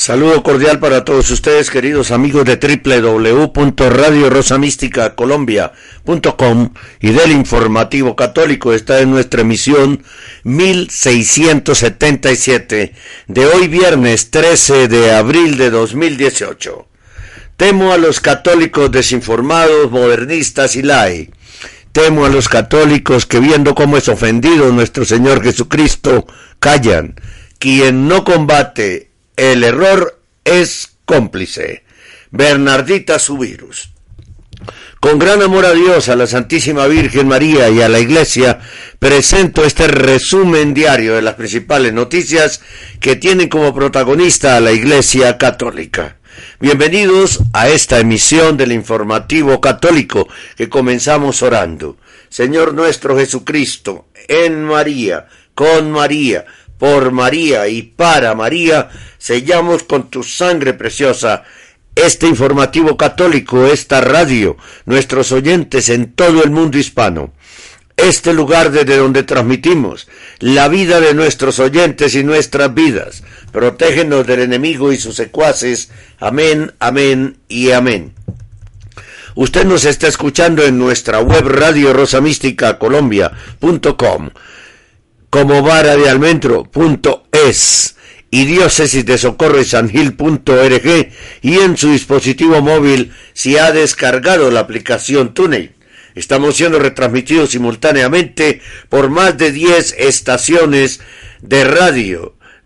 Saludo cordial para todos ustedes, queridos amigos de www.radiorosamísticacolombia.com y del Informativo Católico. Esta es nuestra emisión 1677 de hoy viernes 13 de abril de 2018. Temo a los católicos desinformados, modernistas y lai. Temo a los católicos que viendo cómo es ofendido nuestro Señor Jesucristo, callan. Quien no combate el error es cómplice. Bernardita Subirus. Con gran amor a Dios, a la Santísima Virgen María y a la Iglesia, presento este resumen diario de las principales noticias que tienen como protagonista a la Iglesia Católica. Bienvenidos a esta emisión del informativo católico que comenzamos orando. Señor nuestro Jesucristo, en María, con María, por María y para María, sellamos con tu sangre preciosa este informativo católico, esta radio, nuestros oyentes en todo el mundo hispano, este lugar desde donde transmitimos la vida de nuestros oyentes y nuestras vidas. Protégenos del enemigo y sus secuaces. Amén, amén y amén. Usted nos está escuchando en nuestra web radio rosamísticacolombia.com como vara de almendro.es y diócesis de socorro y y en su dispositivo móvil si ha descargado la aplicación TuneIn. Estamos siendo retransmitidos simultáneamente por más de 10 estaciones de radio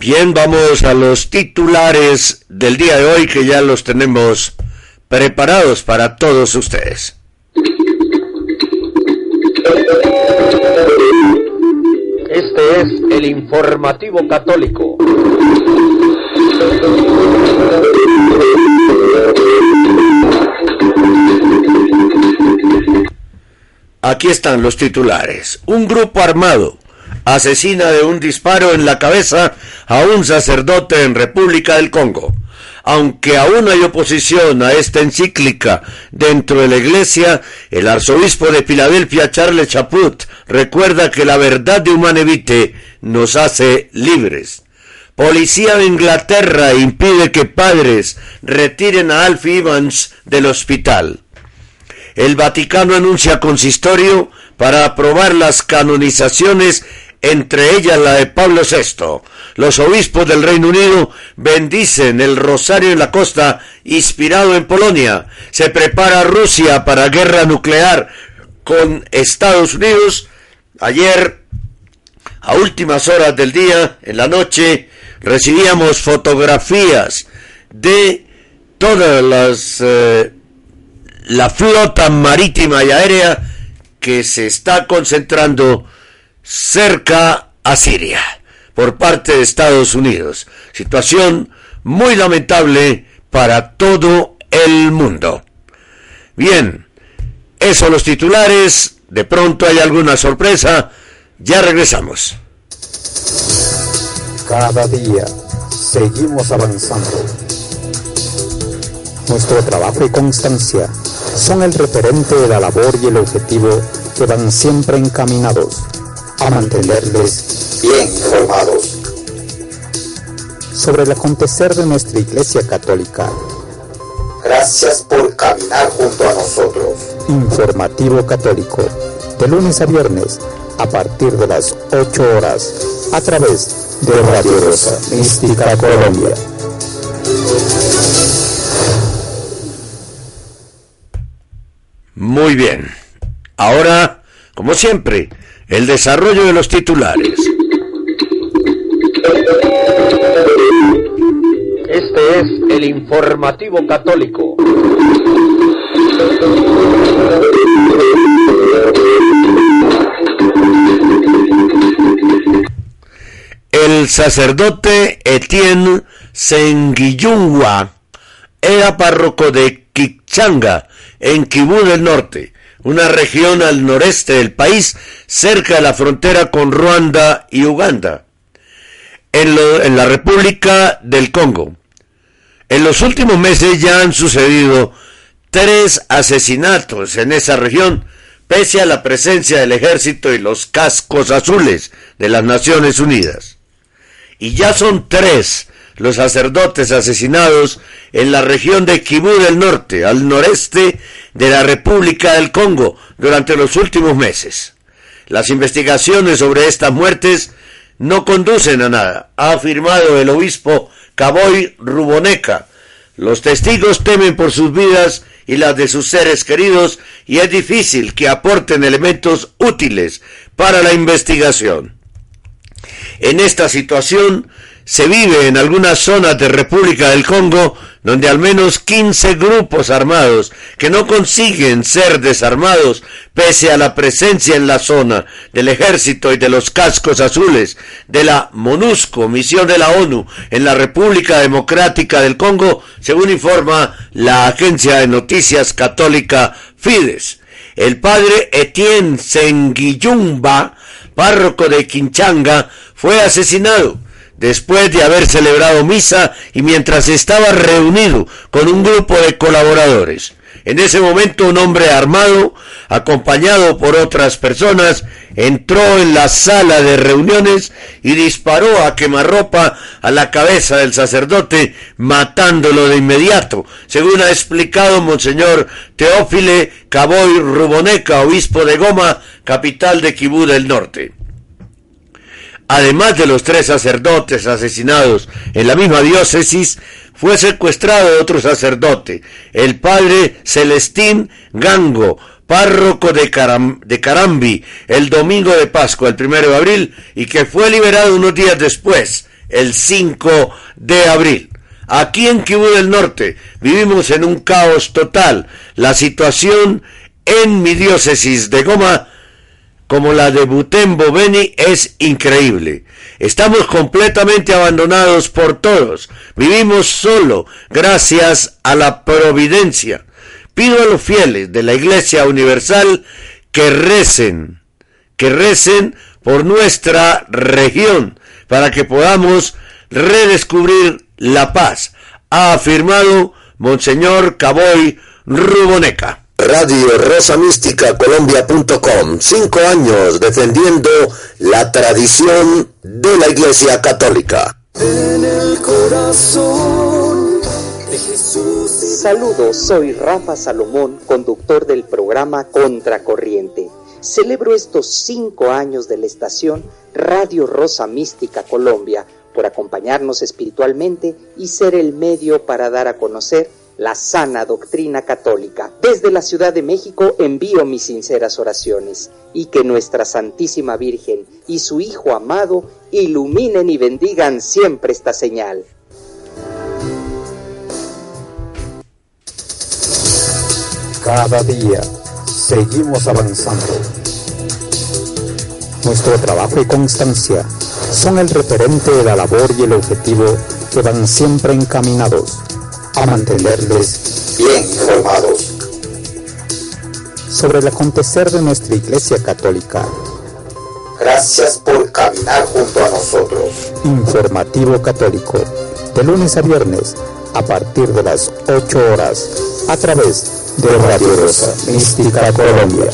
Bien, vamos a los titulares del día de hoy que ya los tenemos preparados para todos ustedes. Este es el informativo católico. Aquí están los titulares. Un grupo armado asesina de un disparo en la cabeza a un sacerdote en República del Congo. Aunque aún hay oposición a esta encíclica dentro de la Iglesia, el arzobispo de Filadelfia, Charles Chaput, recuerda que la verdad de Humanevite nos hace libres. Policía de Inglaterra impide que padres retiren a Alfie Evans del hospital. El Vaticano anuncia consistorio para aprobar las canonizaciones entre ellas la de Pablo VI. Los obispos del Reino Unido bendicen el rosario en la costa inspirado en Polonia. Se prepara Rusia para guerra nuclear con Estados Unidos. Ayer, a últimas horas del día, en la noche, recibíamos fotografías de todas las... Eh, la flota marítima y aérea que se está concentrando cerca a Siria por parte de Estados Unidos. Situación muy lamentable para todo el mundo. Bien, esos los titulares. De pronto hay alguna sorpresa. Ya regresamos. Cada día seguimos avanzando. Nuestro trabajo y constancia son el referente de la labor y el objetivo que van siempre encaminados a mantenerles bien informados sobre el acontecer de nuestra Iglesia Católica. Gracias por caminar junto a nosotros. Informativo Católico, de lunes a viernes, a partir de las 8 horas, a través de Radio Rosa Mística Colombia. Muy bien. Ahora, como siempre, el desarrollo de los titulares. Este es el informativo católico. El sacerdote Etienne Senguillungua era párroco de Kichanga, en Kibú del Norte, una región al noreste del país, cerca de la frontera con Ruanda y Uganda, en, la República del Congo. En los últimos meses ya han sucedido tres asesinatos en esa región, pese a la presencia del ejército y los cascos azules de las Naciones Unidas. Y ya son tres los sacerdotes asesinados en la región de Kibú del Norte, al noreste de la República del Congo, durante los últimos meses. Las investigaciones sobre estas muertes no conducen a nada, ha afirmado el obispo Caboy Ruboneca. Los testigos temen por sus vidas y las de sus seres queridos y es difícil que aporten elementos útiles para la investigación. En esta situación se vive en algunas zonas de República del Congo donde al menos 15 grupos armados que no consiguen ser desarmados pese a la presencia en la zona del ejército y de los cascos azules de la MONUSCO, misión de la ONU en la República Democrática del Congo, según informa la agencia de noticias católica Fides. El padre Etienne Senguillumba, párroco de Quinchanga, fue asesinado después de haber celebrado misa y mientras estaba reunido con un grupo de colaboradores. En ese momento un hombre armado, acompañado por otras personas, entró en la sala de reuniones y disparó a quemarropa a la cabeza del sacerdote, matándolo de inmediato, según ha explicado Monseñor Teófile Caboy Ruboneca, obispo de Goma, capital de Kibú del Norte. Además de los tres sacerdotes asesinados en la misma diócesis, fue secuestrado otro sacerdote, el padre Celestín Gango, párroco de, Caram- de Carambi, el domingo de Pascua, el primero de abril, y que fue liberado unos días después, el 5 de abril. Aquí en Kibú del Norte vivimos en un caos total. La situación en mi diócesis de Goma como la de Butembo Beni es increíble. Estamos completamente abandonados por todos. Vivimos solo gracias a la providencia. Pido a los fieles de la Iglesia Universal que recen, que recen por nuestra región para que podamos redescubrir la paz, ha afirmado Monseñor Caboy Ruboneca. Radio Rosa Mística Colombia.com. Cinco años defendiendo la tradición de la Iglesia Católica. En el corazón de Jesús. Saludos, soy Rafa Salomón, conductor del programa Contracorriente. Celebro estos cinco años de la estación Radio Rosa Mística Colombia por acompañarnos espiritualmente y ser el medio para dar a conocer la sana doctrina católica. Desde la Ciudad de México envío mis sinceras oraciones y que nuestra Santísima Virgen y su Hijo amado iluminen y bendigan siempre esta señal. Cada día seguimos avanzando. Nuestro trabajo y constancia son el referente de la labor y el objetivo que van siempre encaminados a mantenerles bien informados sobre el acontecer de nuestra Iglesia Católica. Gracias por caminar junto a nosotros. Informativo Católico, de lunes a viernes, a partir de las 8 horas, a través de Radio Rosa Mística Colombia.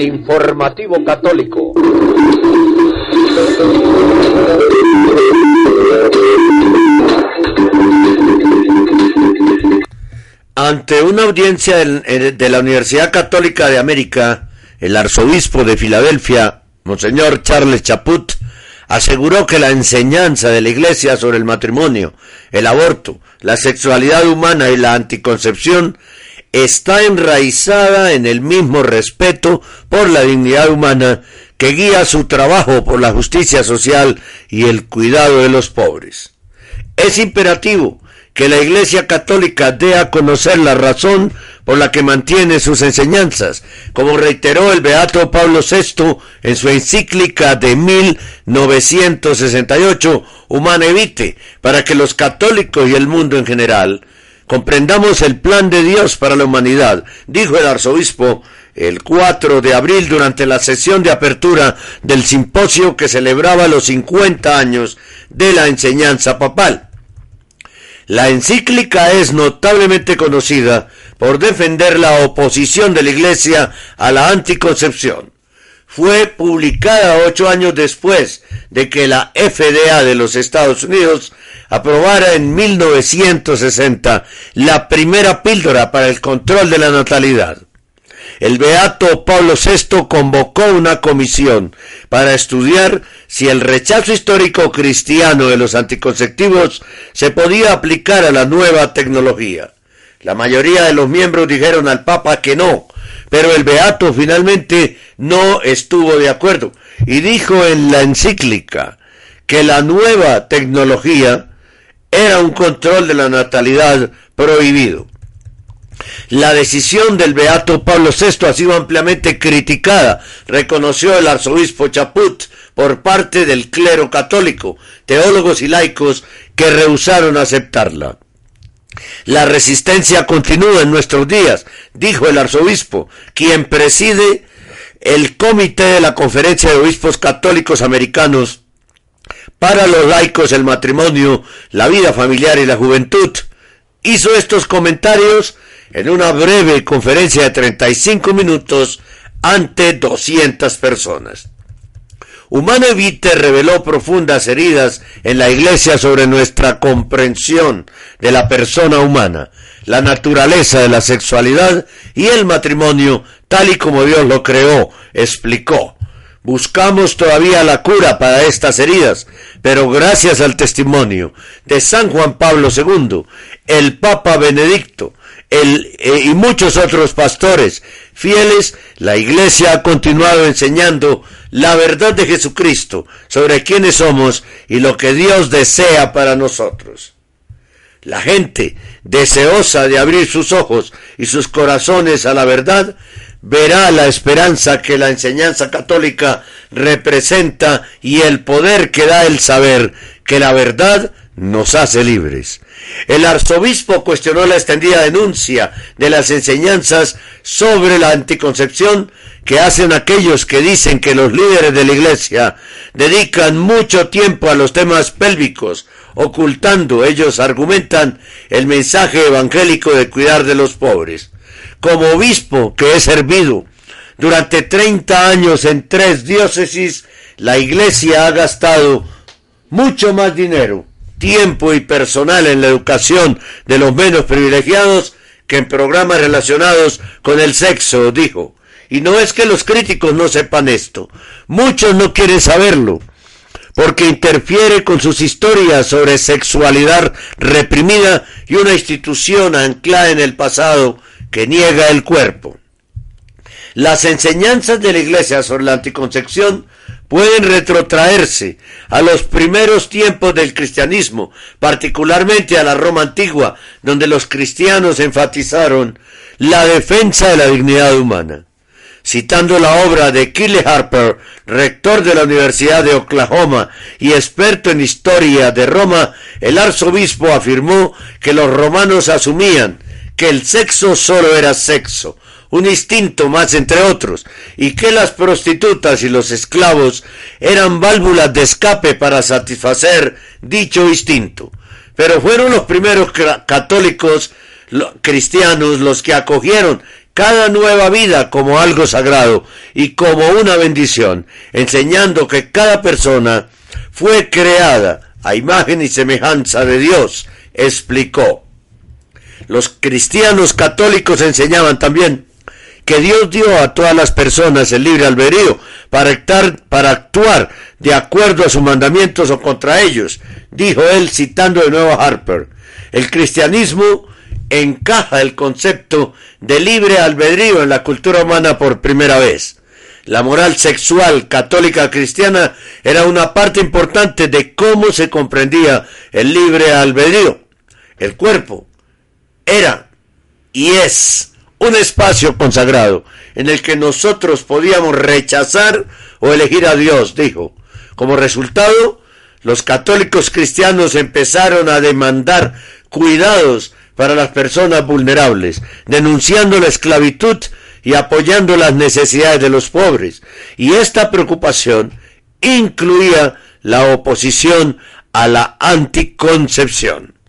El informativo católico. Ante una audiencia de la Universidad Católica de América, el arzobispo de Filadelfia, Monseñor Charles Chaput, aseguró que la enseñanza de la Iglesia sobre el matrimonio, el aborto, la sexualidad humana y la anticoncepción está enraizada en el mismo respeto por la dignidad humana que guía su trabajo por la justicia social y el cuidado de los pobres. Es imperativo que la Iglesia Católica dé a conocer la razón por la que mantiene sus enseñanzas, como reiteró el Beato Pablo VI en su encíclica de 1968, Humane Vitae, para que los católicos y el mundo en general comprendamos el plan de Dios para la humanidad, dijo el arzobispo el 4 de abril durante la sesión de apertura del simposio que celebraba los 50 años de la enseñanza papal. La encíclica es notablemente conocida por defender la oposición de la Iglesia a la anticoncepción. Fue publicada ocho años después de que la FDA de los Estados Unidos aprobara en 1960 la primera píldora para el control de la natalidad. El beato Pablo VI convocó una comisión para estudiar si el rechazo histórico cristiano de los anticonceptivos se podía aplicar a la nueva tecnología. La mayoría de los miembros dijeron al Papa que no, pero el beato finalmente no estuvo de acuerdo y dijo en la encíclica que la nueva tecnología era un control de la natalidad prohibido. La decisión del beato Pablo VI ha sido ampliamente criticada, reconoció el arzobispo Chaput, por parte del clero católico, teólogos y laicos que rehusaron aceptarla. La resistencia continúa en nuestros días, dijo el arzobispo, quien preside el comité de la Conferencia de Obispos Católicos Americanos para los laicos, el matrimonio, la vida familiar y la juventud. Hizo estos comentarios en una breve conferencia de 35 minutos ante 200 personas. Humano Evite reveló profundas heridas en la Iglesia sobre nuestra comprensión de la persona humana, la naturaleza de la sexualidad y el matrimonio tal y como Dios lo creó, explicó. Buscamos todavía la cura para estas heridas, pero gracias al testimonio de San Juan Pablo II, el Papa Benedicto el, eh, y muchos otros pastores fieles, la Iglesia ha continuado enseñando la verdad de Jesucristo sobre quiénes somos y lo que Dios desea para nosotros. La gente, deseosa de abrir sus ojos y sus corazones a la verdad, verá la esperanza que la enseñanza católica representa y el poder que da el saber que la verdad nos hace libres. El arzobispo cuestionó la extendida denuncia de las enseñanzas sobre la anticoncepción que hacen aquellos que dicen que los líderes de la Iglesia dedican mucho tiempo a los temas pélvicos, ocultando, ellos argumentan, el mensaje evangélico de cuidar de los pobres. Como obispo que he servido durante 30 años en tres diócesis, la Iglesia ha gastado mucho más dinero, tiempo y personal en la educación de los menos privilegiados que en programas relacionados con el sexo, dijo. Y no es que los críticos no sepan esto, muchos no quieren saberlo, porque interfiere con sus historias sobre sexualidad reprimida y una institución anclada en el pasado que niega el cuerpo. Las enseñanzas de la Iglesia sobre la anticoncepción pueden retrotraerse a los primeros tiempos del cristianismo, particularmente a la Roma antigua, donde los cristianos enfatizaron la defensa de la dignidad humana. Citando la obra de Kille Harper, rector de la Universidad de Oklahoma y experto en historia de Roma, el arzobispo afirmó que los romanos asumían que el sexo solo era sexo, un instinto más entre otros, y que las prostitutas y los esclavos eran válvulas de escape para satisfacer dicho instinto. Pero fueron los primeros católicos cristianos los que acogieron cada nueva vida como algo sagrado y como una bendición, enseñando que cada persona fue creada a imagen y semejanza de Dios, explicó. Los cristianos católicos enseñaban también que Dios dio a todas las personas el libre albedrío para, actuar, para actuar de acuerdo a sus mandamientos o contra ellos, dijo él citando de nuevo a Harper. El cristianismo encaja el concepto de libre albedrío en la cultura humana por primera vez. La moral sexual católica cristiana era una parte importante de cómo se comprendía el libre albedrío. El cuerpo era y es un espacio consagrado en el que nosotros podíamos rechazar o elegir a Dios, dijo. Como resultado, los católicos cristianos empezaron a demandar cuidados para las personas vulnerables, denunciando la esclavitud y apoyando las necesidades de los pobres. Y esta preocupación incluía la oposición a la anticoncepción.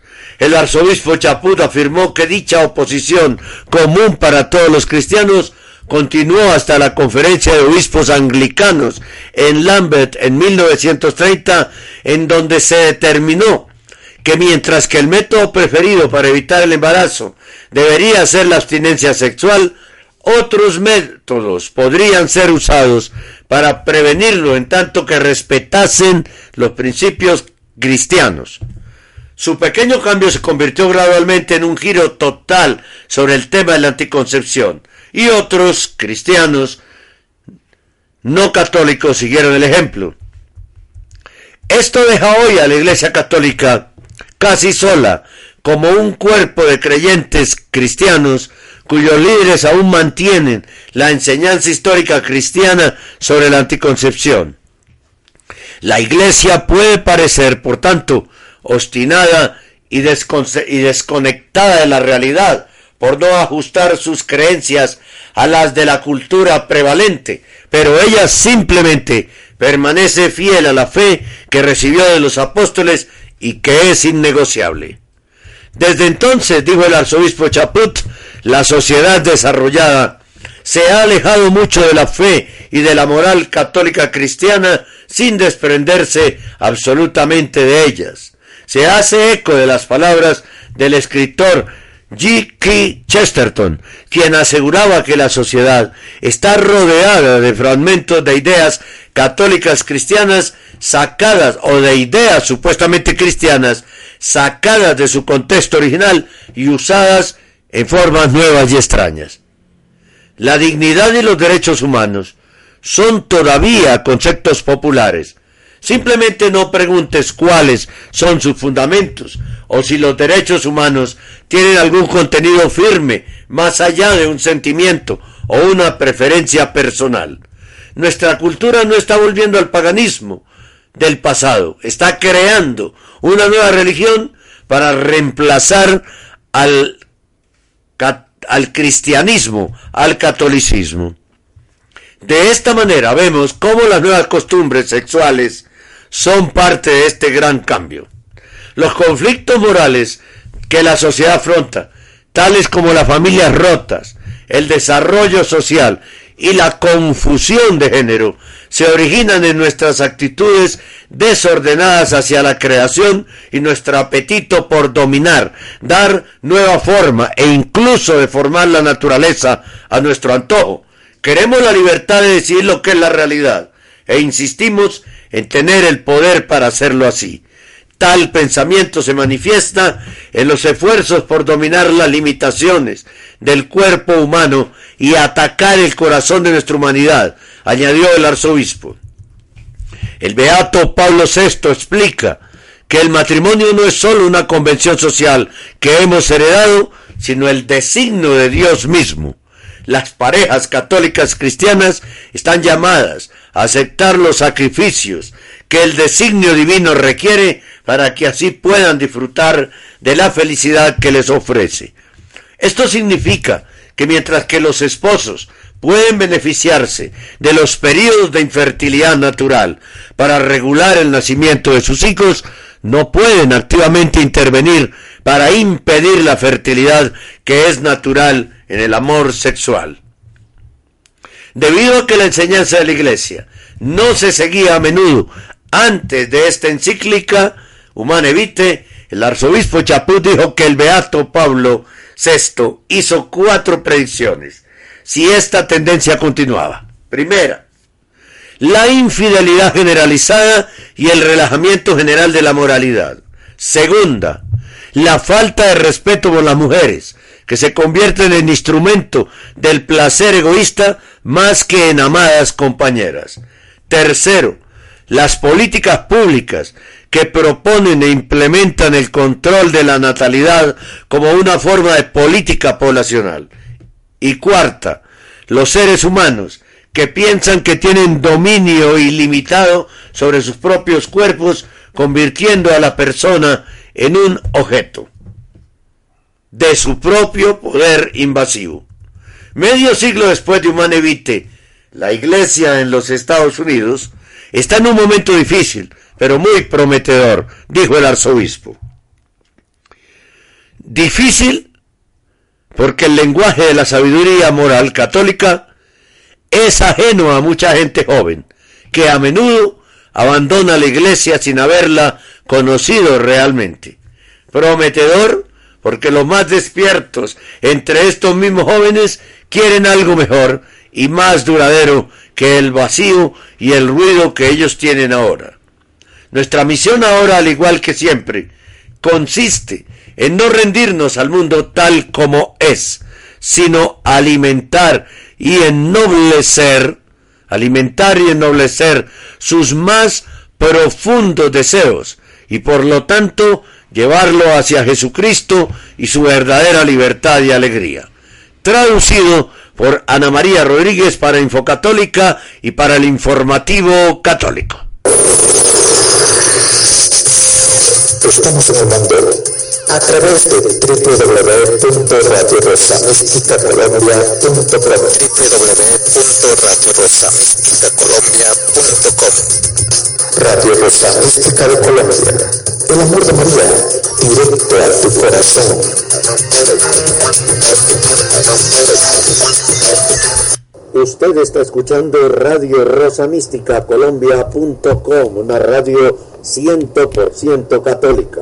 El arzobispo Chaput afirmó que dicha oposición común para todos los cristianos continuó hasta la conferencia de obispos anglicanos en Lambeth en 1930, en donde se determinó que mientras que el método preferido para evitar el embarazo debería ser la abstinencia sexual, otros métodos podrían ser usados para prevenirlo en tanto que respetasen los principios cristianos. Su pequeño cambio se convirtió gradualmente en un giro total sobre el tema de la anticoncepción y otros cristianos no católicos siguieron el ejemplo. Esto deja hoy a la Iglesia Católica casi sola, como un cuerpo de creyentes cristianos cuyos líderes aún mantienen la enseñanza histórica cristiana sobre la anticoncepción. La Iglesia puede parecer, por tanto, obstinada y, desconectada de la realidad por no ajustar sus creencias a las de la cultura prevalente, pero ella simplemente permanece fiel a la fe que recibió de los apóstoles y que es innegociable. Desde entonces, dijo el arzobispo Chaput, la sociedad desarrollada se ha alejado mucho de la fe y de la moral católica cristiana sin desprenderse absolutamente de ellas se hace eco de las palabras del escritor G. K. Chesterton, quien aseguraba que la sociedad está rodeada de fragmentos de ideas católicas cristianas sacadas o de ideas supuestamente cristianas sacadas de su contexto original y usadas en formas nuevas y extrañas. La dignidad y los derechos humanos son todavía conceptos populares, Simplemente no preguntes cuáles son sus fundamentos o si los derechos humanos tienen algún contenido firme más allá de un sentimiento o una preferencia personal. Nuestra cultura no está volviendo al paganismo del pasado, está creando una nueva religión para reemplazar al, al cristianismo, al catolicismo. De esta manera vemos cómo las nuevas costumbres sexuales son parte de este gran cambio. Los conflictos morales que la sociedad afronta, tales como las familias rotas, el desarrollo social y la confusión de género, se originan en nuestras actitudes desordenadas hacia la creación y nuestro apetito por dominar, dar nueva forma e incluso deformar la naturaleza a nuestro antojo. Queremos la libertad de decir lo que es la realidad e insistimos en tener el poder para hacerlo así. Tal pensamiento se manifiesta en los esfuerzos por dominar las limitaciones del cuerpo humano y atacar el corazón de nuestra humanidad, añadió el arzobispo. El beato Pablo VI explica que el matrimonio no es solo una convención social que hemos heredado, sino el designio de Dios mismo. Las parejas católicas cristianas están llamadas a aceptar los sacrificios que el designio divino requiere para que así puedan disfrutar de la felicidad que les ofrece. Esto significa que mientras que los esposos pueden beneficiarse de los periodos de infertilidad natural para regular el nacimiento de sus hijos, no pueden activamente intervenir para impedir la fertilidad que es natural en el amor sexual. Debido a que la enseñanza de la Iglesia no se seguía a menudo antes de esta encíclica, Humane Vitae, el arzobispo Chaput dijo que el beato Pablo VI hizo cuatro predicciones si esta tendencia continuaba. Primera, la infidelidad generalizada y el relajamiento general de la moralidad. Segunda, la falta de respeto por las mujeres, que se convierten en instrumento del placer egoísta más que en amadas compañeras. Tercero, las políticas públicas que proponen e implementan el control de la natalidad como una forma de política poblacional. Y cuarta, los seres humanos que piensan que tienen dominio ilimitado sobre sus propios cuerpos, convirtiendo a la persona en un objeto de su propio poder invasivo. Medio siglo después de Humanevite, la iglesia en los Estados Unidos está en un momento difícil, pero muy prometedor, dijo el arzobispo. Difícil porque el lenguaje de la sabiduría moral católica es ajeno a mucha gente joven, que a menudo abandona la iglesia sin haberla conocido realmente. Prometedor porque los más despiertos entre estos mismos jóvenes quieren algo mejor y más duradero que el vacío y el ruido que ellos tienen ahora. Nuestra misión ahora, al igual que siempre, consiste en no rendirnos al mundo tal como es, sino alimentar y ennoblecer, alimentar y ennoblecer sus más profundos deseos y por lo tanto llevarlo hacia Jesucristo y su verdadera libertad y alegría. Traducido por Ana María Rodríguez para Infocatólica y para el Informativo Católico. Estamos hablando a través de www.radiorosamísticacolombia.com www.radiorosamísticacolombia.com Radio Rosa Mística de Colombia. El amor de María, directo a tu corazón. Usted está escuchando Radio Rosa Mística Colombia.com, una radio 100% católica.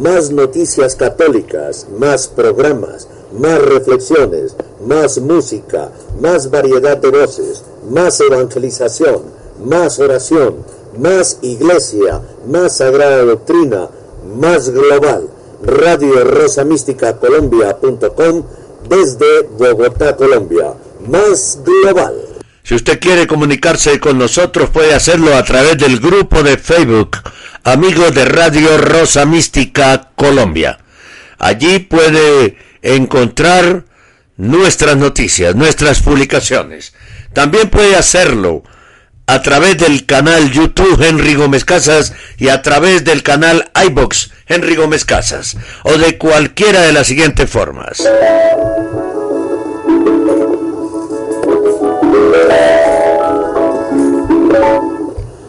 Más noticias católicas, más programas, más reflexiones, más música, más variedad de voces, más evangelización, más oración, más iglesia, más sagrada doctrina, más global. Radio Rosa Mística Colombia.com desde Bogotá, Colombia. Más global. Si usted quiere comunicarse con nosotros puede hacerlo a través del grupo de Facebook Amigos de Radio Rosa Mística Colombia. Allí puede encontrar nuestras noticias, nuestras publicaciones. También puede hacerlo a través del canal YouTube Henry Gómez Casas y a través del canal iBox Henry Gómez Casas o de cualquiera de las siguientes formas.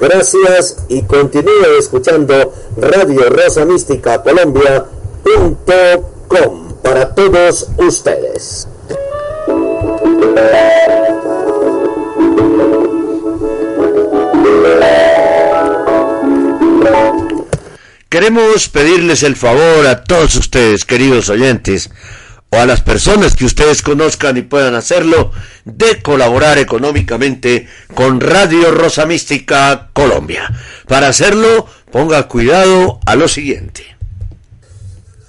Gracias y continúe escuchando Radio Rosa Mística Colombia.com para todos ustedes. Queremos pedirles el favor a todos ustedes, queridos oyentes, o a las personas que ustedes conozcan y puedan hacerlo, de colaborar económicamente con Radio Rosa Mística Colombia. Para hacerlo, ponga cuidado a lo siguiente.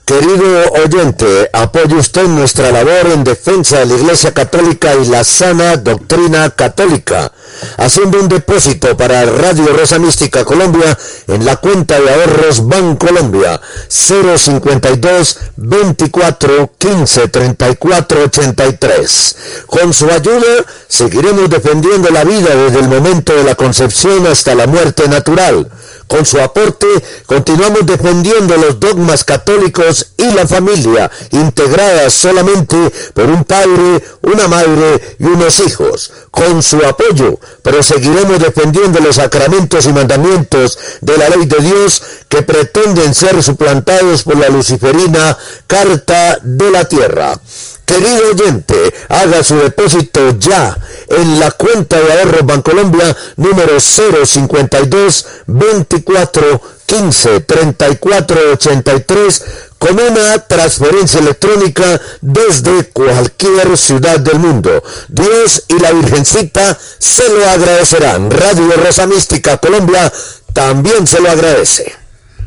Querido oyente, apoye usted nuestra labor en defensa de la Iglesia Católica y la sana doctrina católica, haciendo un depósito para Radio Rosa Mística Colombia en la cuenta de ahorros Bancolombia 052 24 15 34 83. Con su ayuda seguiremos defendiendo la vida desde el momento de la concepción hasta la muerte natural con su aporte continuamos defendiendo los dogmas católicos y la familia, integradas solamente por un padre, una madre y unos hijos. Con su apoyo proseguiremos defendiendo los sacramentos y mandamientos de la ley de Dios que pretenden ser suplantados por la luciferina Carta de la Tierra. Querido oyente, haga su depósito ya en la cuenta de ahorros Bancolombia número 052 24 15 34 83 con una transferencia electrónica desde cualquier ciudad del mundo. Dios y la Virgencita se lo agradecerán. Radio Rosa Mística Colombia también se lo agradece.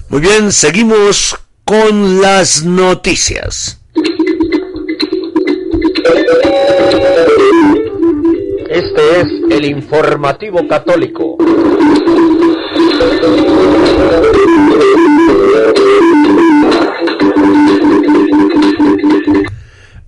Muy bien, seguimos con las noticias. Este es el informativo católico.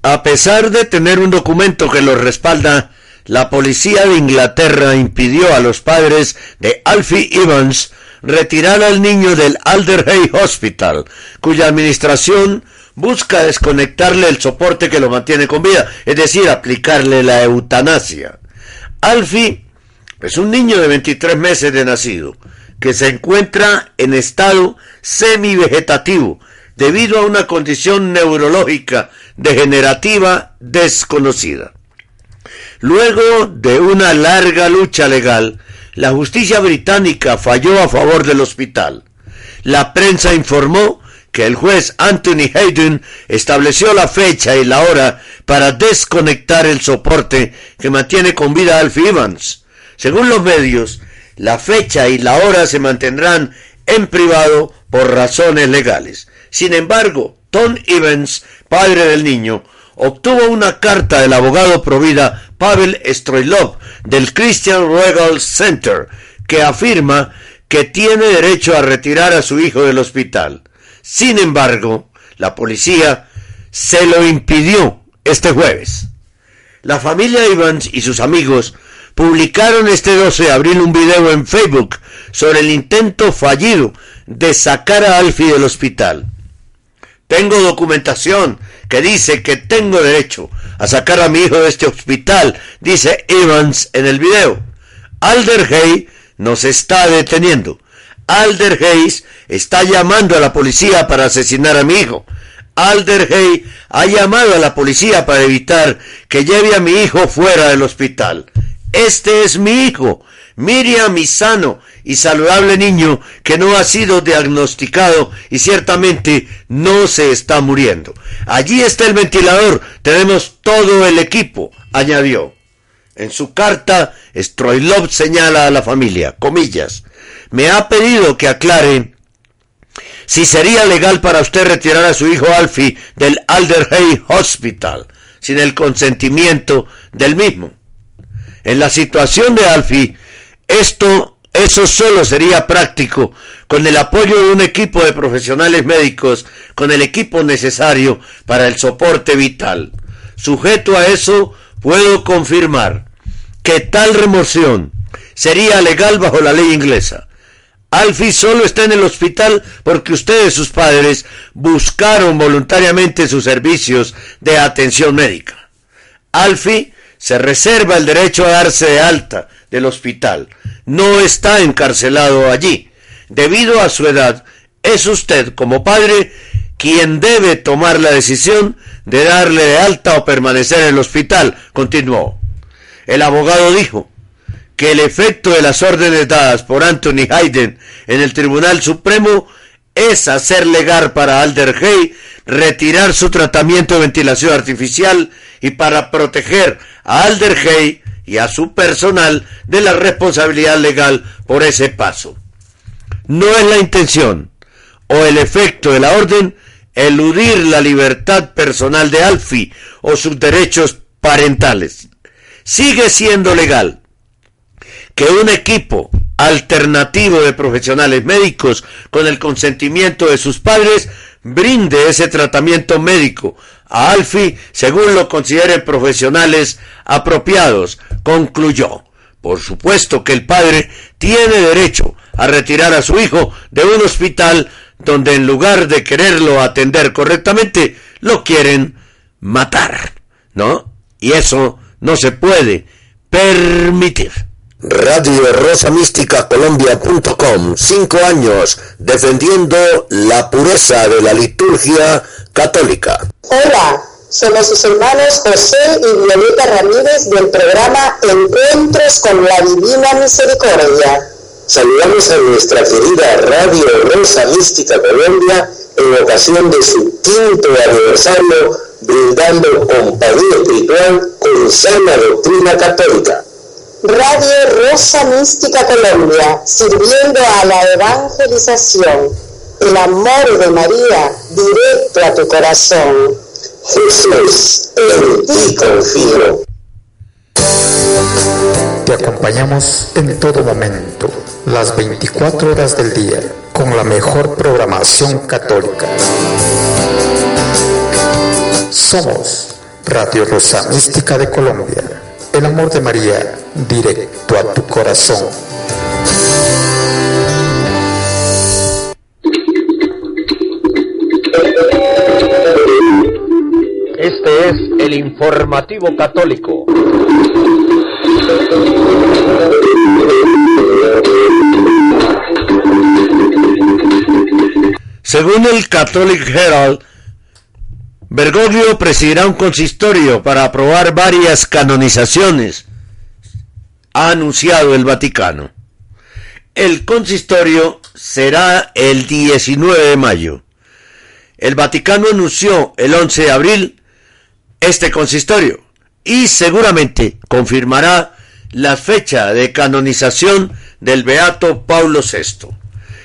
A pesar de tener un documento que lo respalda, la policía de Inglaterra impidió a los padres de Alfie Evans retirar al niño del Alderhay Hospital, cuya administración busca desconectarle el soporte que lo mantiene con vida, es decir, aplicarle la eutanasia. Alfie es un niño de 23 meses de nacido que se encuentra en estado semivegetativo debido a una condición neurológica degenerativa desconocida. Luego de una larga lucha legal, la justicia británica falló a favor del hospital. La prensa informó que el juez Anthony Hayden estableció la fecha y la hora para desconectar el soporte que mantiene con vida a Alfie Evans. Según los medios, la fecha y la hora se mantendrán en privado por razones legales. Sin embargo, Tom Evans, padre del niño, obtuvo una carta del abogado provida Pavel Stroilov del Christian Regal Center que afirma que tiene derecho a retirar a su hijo del hospital. Sin embargo, la policía se lo impidió este jueves. La familia Evans y sus amigos publicaron este 12 de abril un video en Facebook sobre el intento fallido de sacar a Alfie del hospital. Tengo documentación que dice que tengo derecho a sacar a mi hijo de este hospital, dice Evans en el video. Alder Hay nos está deteniendo. Alder Hayes está llamando a la policía para asesinar a mi hijo. Alder Hay ha llamado a la policía para evitar que lleve a mi hijo fuera del hospital. Este es mi hijo, Miriam, mi sano y saludable niño que no ha sido diagnosticado y ciertamente no se está muriendo. Allí está el ventilador, tenemos todo el equipo, añadió. En su carta, Stroilov señala a la familia, comillas, me ha pedido que aclare si sería legal para usted retirar a su hijo Alfie del Alderhay Hospital sin el consentimiento del mismo. En la situación de Alfie, esto, eso solo sería práctico con el apoyo de un equipo de profesionales médicos, con el equipo necesario para el soporte vital. Sujeto a eso, puedo confirmar que tal remoción sería legal bajo la ley inglesa. Alfie solo está en el hospital porque ustedes, sus padres, buscaron voluntariamente sus servicios de atención médica. Alfie se reserva el derecho a darse de alta del hospital. No está encarcelado allí. Debido a su edad, es usted, como padre, quien debe tomar la decisión de darle de alta o permanecer en el hospital, continuó. El abogado dijo, que el efecto de las órdenes dadas por Anthony Hayden en el Tribunal Supremo es hacer legal para Alder Hey retirar su tratamiento de ventilación artificial y para proteger a Alder Hey y a su personal de la responsabilidad legal por ese paso. No es la intención o el efecto de la orden eludir la libertad personal de Alfi o sus derechos parentales. Sigue siendo legal que un equipo alternativo de profesionales médicos con el consentimiento de sus padres brinde ese tratamiento médico a Alfi según lo consideren profesionales apropiados, concluyó. Por supuesto que el padre tiene derecho a retirar a su hijo de un hospital donde en lugar de quererlo atender correctamente, lo quieren matar, ¿no? Y eso no se puede permitir. Radio Rosa Mística Colombia.com, cinco años defendiendo la pureza de la liturgia católica. Hola, somos sus hermanos José y Violeta Ramírez del programa Encuentros con la Divina Misericordia. Saludamos a nuestra querida Radio Rosa Mística Colombia en ocasión de su quinto aniversario, brindando compañía espiritual con sana doctrina católica. Radio Rosa Mística Colombia, sirviendo a la evangelización, el amor de María directo a tu corazón. Jesús, en ti confío. Te acompañamos en todo momento, las 24 horas del día, con la mejor programación católica. Somos Radio Rosa Mística de Colombia, el amor de María directo a tu corazón. Este es el informativo católico. Según el Catholic Herald, Bergoglio presidirá un consistorio para aprobar varias canonizaciones, ha anunciado el Vaticano. El consistorio será el 19 de mayo. El Vaticano anunció el 11 de abril este consistorio y seguramente confirmará la fecha de canonización del Beato Paulo VI.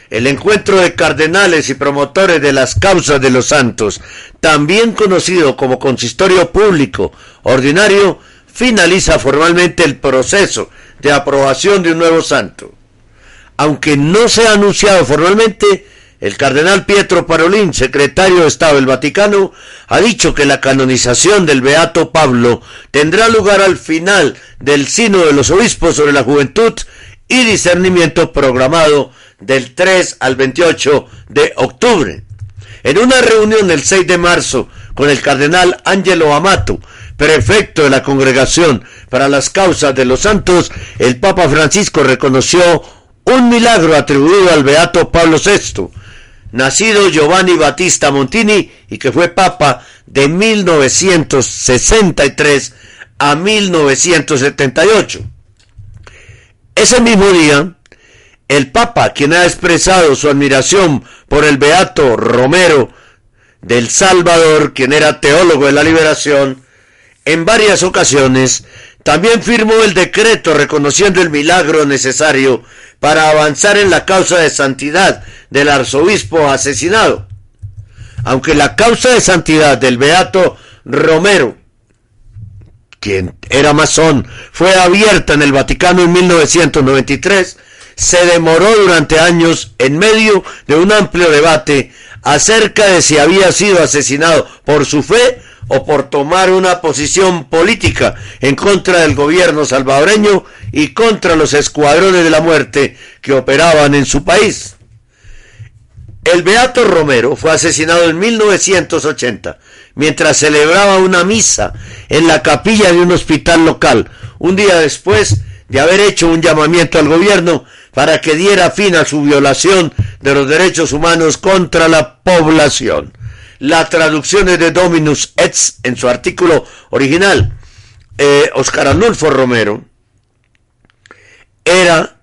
El encuentro de cardenales y promotores de las causas de los santos, también conocido como consistorio público ordinario, finaliza formalmente el proceso de aprobación de un nuevo santo. Aunque no se ha anunciado formalmente, el cardenal Pietro Parolín, secretario de Estado del Vaticano, ha dicho que la canonización del Beato Pablo tendrá lugar al final del Sino de los Obispos sobre la Juventud y Discernimiento programado del 3 al 28 de octubre. En una reunión el 6 de marzo con el cardenal Angelo Amato, prefecto de la Congregación para las Causas de los Santos, el Papa Francisco reconoció un milagro atribuido al Beato Pablo VI, nacido Giovanni Battista Montini y que fue Papa de 1963 a 1978. Ese mismo día, el Papa, quien ha expresado su admiración por el Beato Romero del Salvador, quien era teólogo de la liberación, en varias ocasiones también firmó el decreto reconociendo el milagro necesario para avanzar en la causa de santidad del arzobispo asesinado. Aunque la causa de santidad del beato Romero, quien era masón, fue abierta en el Vaticano en 1993, se demoró durante años en medio de un amplio debate acerca de si había sido asesinado por su fe o por tomar una posición política en contra del gobierno salvadoreño y contra los escuadrones de la muerte que operaban en su país. El Beato Romero fue asesinado en 1980 mientras celebraba una misa en la capilla de un hospital local, un día después de haber hecho un llamamiento al gobierno para que diera fin a su violación de los derechos humanos contra la población. La traducción de Dominus Etz en su artículo original. Eh, Oscar Arnulfo Romero era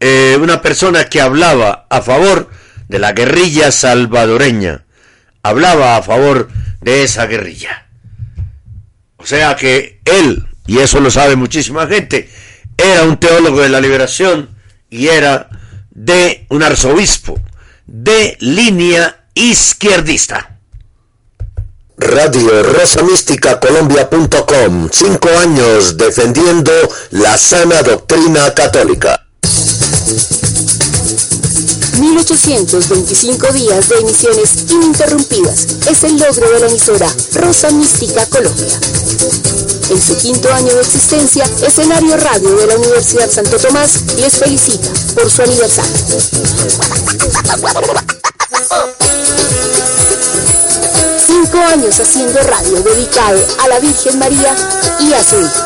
eh, una persona que hablaba a favor de la guerrilla salvadoreña. Hablaba a favor de esa guerrilla. O sea que él, y eso lo sabe muchísima gente, era un teólogo de la liberación y era de un arzobispo de línea izquierdista. Radio Rosa Mística Colombia.com. Cinco años defendiendo la sana doctrina católica. 1825 días de emisiones ininterrumpidas es el logro de la emisora Rosa Mística Colombia. En su quinto año de existencia, Escenario Radio de la Universidad Santo Tomás les felicita por su aniversario. Cinco años haciendo radio dedicado a la Virgen María y a su hijo.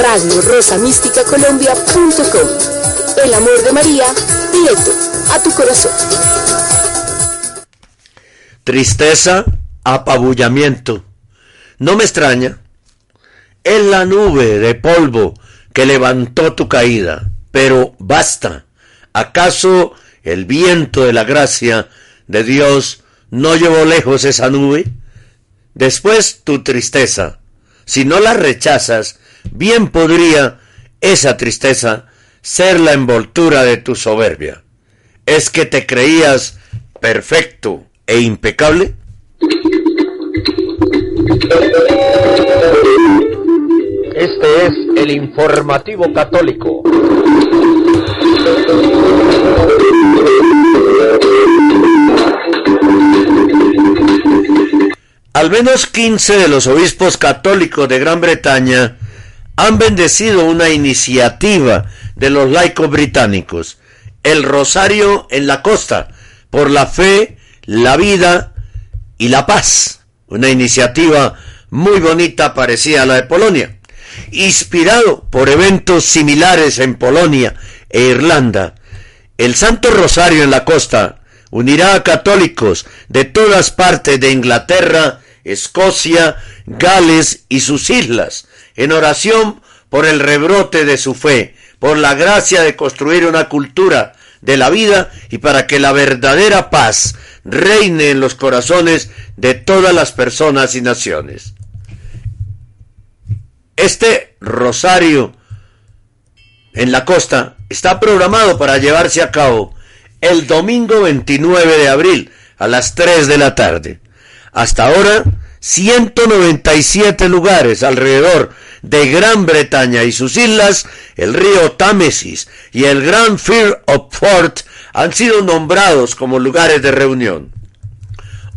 Radio Rosa Mística Colombia.com. El amor de María directo a tu corazón. Tristeza, apabullamiento. No me extraña. Es la nube de polvo que levantó tu caída. Pero basta. ¿Acaso el viento de la gracia de Dios no llevó lejos esa nube? Después tu tristeza. Si no la rechazas, bien podría esa tristeza ser la envoltura de tu soberbia. ¿Es que te creías perfecto e impecable? Este es el informativo católico. Al menos 15 de los obispos católicos de Gran Bretaña han bendecido una iniciativa de los laicos británicos, el Rosario en la Costa, por la fe, la vida y la paz. Una iniciativa muy bonita parecida a la de Polonia. Inspirado por eventos similares en Polonia e Irlanda, el Santo Rosario en la Costa unirá a católicos de todas partes de Inglaterra, Escocia, Gales y sus islas en oración por el rebrote de su fe, por la gracia de construir una cultura de la vida y para que la verdadera paz reine en los corazones de todas las personas y naciones. Este rosario en la costa está programado para llevarse a cabo el domingo 29 de abril a las 3 de la tarde. Hasta ahora, 197 lugares alrededor de Gran Bretaña y sus islas, el río Támesis y el Gran Fear of Fort han sido nombrados como lugares de reunión.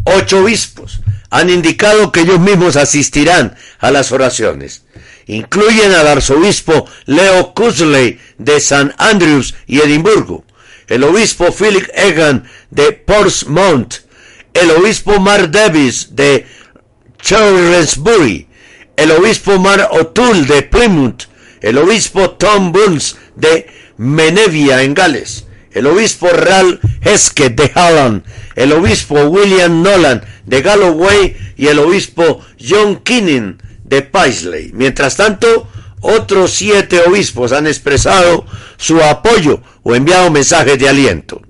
Ocho obispos han indicado que ellos mismos asistirán a las oraciones. Incluyen al arzobispo Leo Cusley de St. Andrews y Edimburgo, el obispo Philip Egan de Portsmouth, el obispo Mark Davis de Charlesbury, el obispo Mark O'Toole de Plymouth, el obispo Tom Burns de Menevia en Gales, el obispo Ralph Hesketh de Halland, el obispo William Nolan de Galloway y el obispo John Kinning de Paisley. Mientras tanto, otros siete obispos han expresado su apoyo o enviado mensajes de aliento.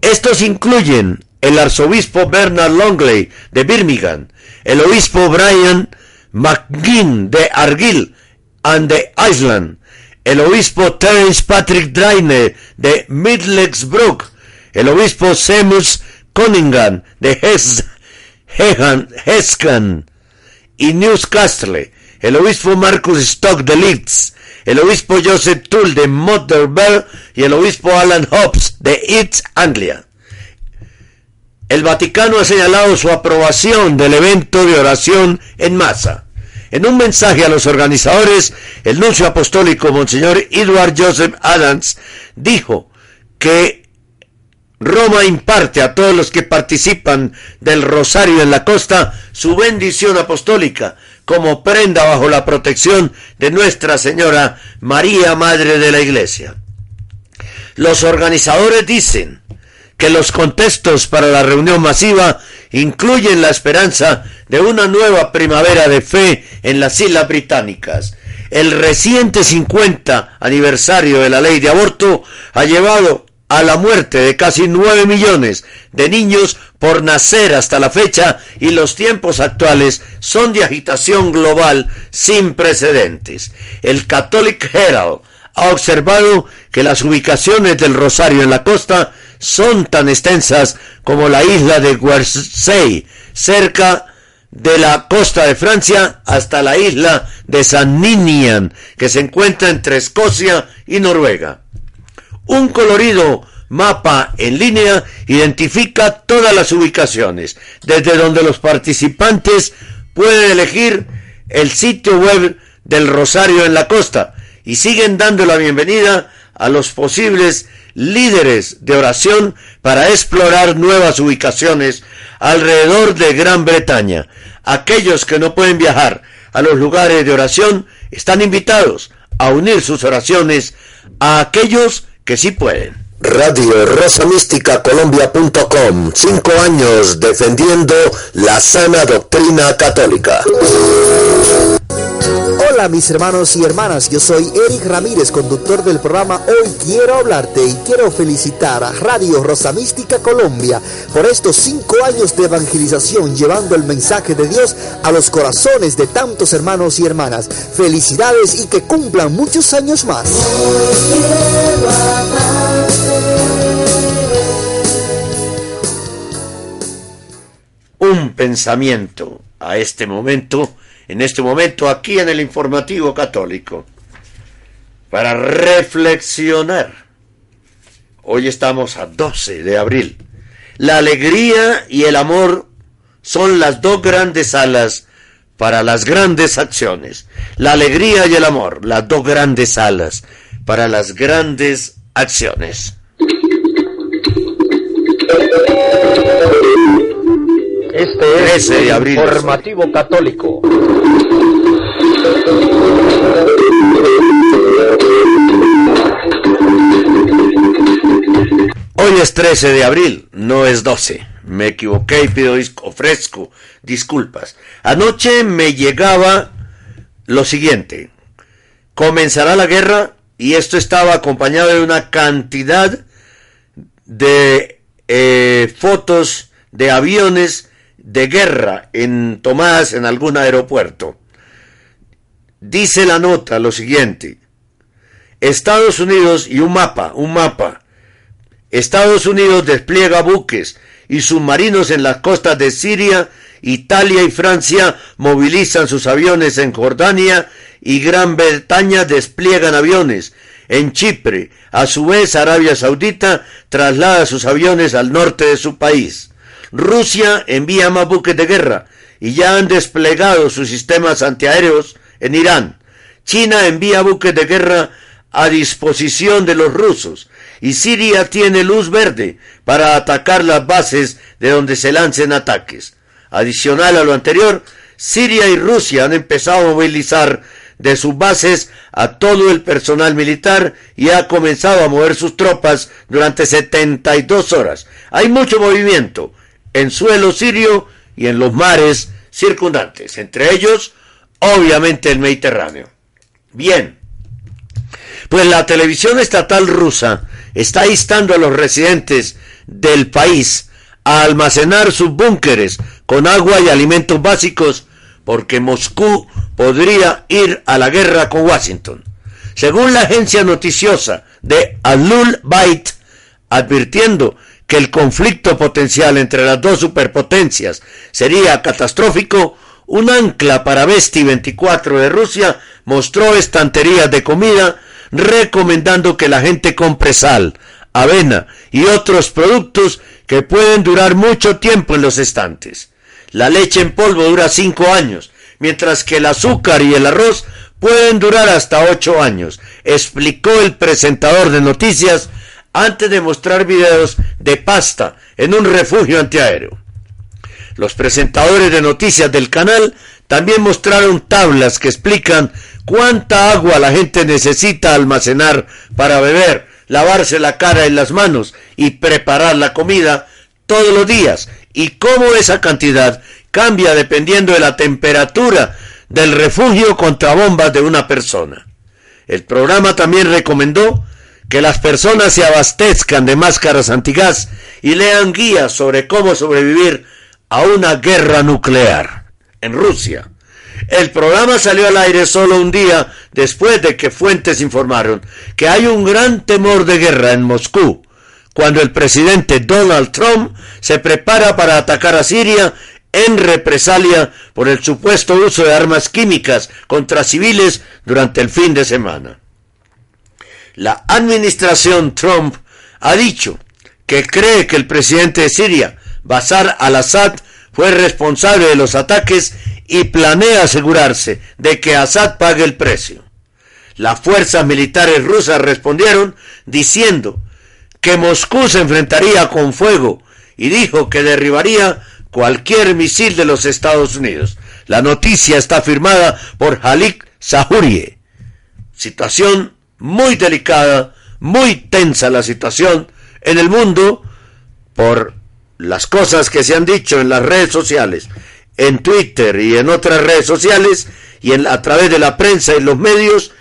Estos incluyen el arzobispo Bernard Longley de Birmingham, el obispo Brian McGinn de Argyll and the Island, el obispo Terence Patrick Drainer de Middlesbrough, el obispo Seamus Cunningham de Heskan y Newcastle, el obispo Marcus Stock de Leeds, el obispo Joseph Tull de Motherwell y el obispo Alan Hobbs de East Anglia. El Vaticano ha señalado su aprobación del evento de oración en masa. En un mensaje a los organizadores, el nuncio apostólico Monseñor Edward Joseph Adams dijo que Roma imparte a todos los que participan del rosario en la costa su bendición apostólica como prenda bajo la protección de Nuestra Señora María, Madre de la Iglesia. Los organizadores dicen que los contextos para la reunión masiva incluyen la esperanza de una nueva primavera de fe en las Islas Británicas. El reciente 50 aniversario de la ley de aborto ha llevado a la muerte de casi 9 millones de niños por nacer hasta la fecha y los tiempos actuales son de agitación global sin precedentes. El Catholic Herald ha observado que las ubicaciones del Rosario en la costa son tan extensas como la isla de Guernsey, cerca de la costa de Francia hasta la isla de San Ninian, que se encuentra entre Escocia y Noruega. Un colorido mapa en línea identifica todas las ubicaciones, desde donde los participantes pueden elegir el sitio web del Rosario en la costa y siguen dando la bienvenida a los posibles líderes de oración para explorar nuevas ubicaciones alrededor de Gran Bretaña. Aquellos que no pueden viajar a los lugares de oración están invitados a unir sus oraciones a aquellos que sí pueden. Radio Rosa Mística Colombia.com. Cinco años defendiendo la sana doctrina católica. Hola mis hermanos y hermanas, yo soy Eric Ramírez, conductor del programa Hoy Quiero Hablarte y quiero felicitar a Radio Rosa Mística Colombia por estos cinco años de evangelización llevando el mensaje de Dios a los corazones de tantos hermanos y hermanas. Felicidades y que cumplan muchos años más. Un pensamiento a este momento en este momento aquí en el informativo católico para reflexionar. Hoy estamos a 12 de abril. La alegría y el amor son las dos grandes alas para las grandes acciones. La alegría y el amor, las dos grandes alas para las grandes acciones. Este es el informativo católico. Hoy es 13 de abril, no es 12. Me equivoqué y pido ofrezco disculpas. Anoche me llegaba lo siguiente. Comenzará la guerra y esto estaba acompañado de una cantidad de eh, fotos de aviones de guerra en tomadas en algún aeropuerto. Dice la nota lo siguiente. Estados Unidos y un mapa, un mapa. Estados Unidos despliega buques y submarinos en las costas de Siria, Italia y Francia movilizan sus aviones en Jordania y Gran Bretaña despliegan aviones. En Chipre, a su vez, Arabia Saudita traslada sus aviones al norte de su país. Rusia envía más buques de guerra y ya han desplegado sus sistemas antiaéreos en Irán. China envía buques de guerra a disposición de los rusos y Siria tiene luz verde para atacar las bases de donde se lancen ataques. Adicional a lo anterior, Siria y Rusia han empezado a movilizar de sus bases a todo el personal militar y ha comenzado a mover sus tropas durante 72 horas. Hay mucho movimiento en suelo sirio y en los mares circundantes, entre ellos, obviamente, el Mediterráneo. Bien, pues la televisión estatal rusa está instando a los residentes del país a almacenar sus búnkeres con agua y alimentos básicos porque Moscú podría ir a la guerra con Washington. Según la agencia noticiosa de Alul Bait, advirtiendo que el conflicto potencial entre las dos superpotencias sería catastrófico, un ancla para Vesti 24 de Rusia mostró estanterías de comida recomendando que la gente compre sal, avena y otros productos que pueden durar mucho tiempo en los estantes. La leche en polvo dura 5 años, mientras que el azúcar y el arroz pueden durar hasta 8 años, explicó el presentador de noticias antes de mostrar videos de pasta en un refugio antiaéreo. Los presentadores de noticias del canal también mostraron tablas que explican cuánta agua la gente necesita almacenar para beber, lavarse la cara y las manos y preparar la comida todos los días y cómo esa cantidad cambia dependiendo de la temperatura del refugio contra bombas de una persona. El programa también recomendó que las personas se abastezcan de máscaras antigás y lean guías sobre cómo sobrevivir a una guerra nuclear en Rusia. El programa salió al aire solo un día después de que fuentes informaron que hay un gran temor de guerra en Moscú, cuando el presidente Donald Trump se prepara para atacar a Siria en represalia por el supuesto uso de armas químicas contra civiles durante el fin de semana. La administración Trump ha dicho que cree que el presidente de Siria, Bashar al-Assad, fue responsable de los ataques y planea asegurarse de que Assad pague el precio. Las fuerzas militares rusas respondieron diciendo que Moscú se enfrentaría con fuego y dijo que derribaría cualquier misil de los Estados Unidos. La noticia está firmada por Halik Sahurie. Situación muy delicada, muy tensa la situación en el mundo por las cosas que se han dicho en las redes sociales en Twitter y en otras redes sociales y en, a través de la prensa y los medios,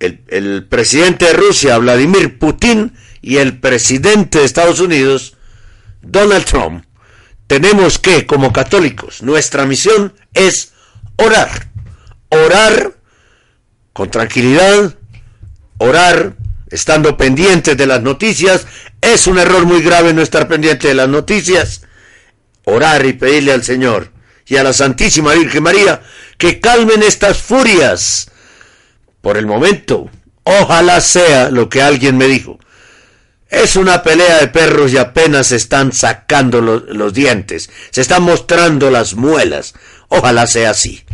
el, el presidente de Rusia, Vladimir Putin, y el presidente de Estados Unidos, Donald Trump, tenemos que, como católicos, nuestra misión es orar. Orar con tranquilidad, orar estando pendientes de las noticias. Es un error muy grave no estar pendiente de las noticias. Orar y pedirle al Señor y a la Santísima Virgen María que calmen estas furias. Por el momento, ojalá sea lo que alguien me dijo. Es una pelea de perros y apenas se están sacando los, los, dientes, se están mostrando las muelas. Ojalá sea así.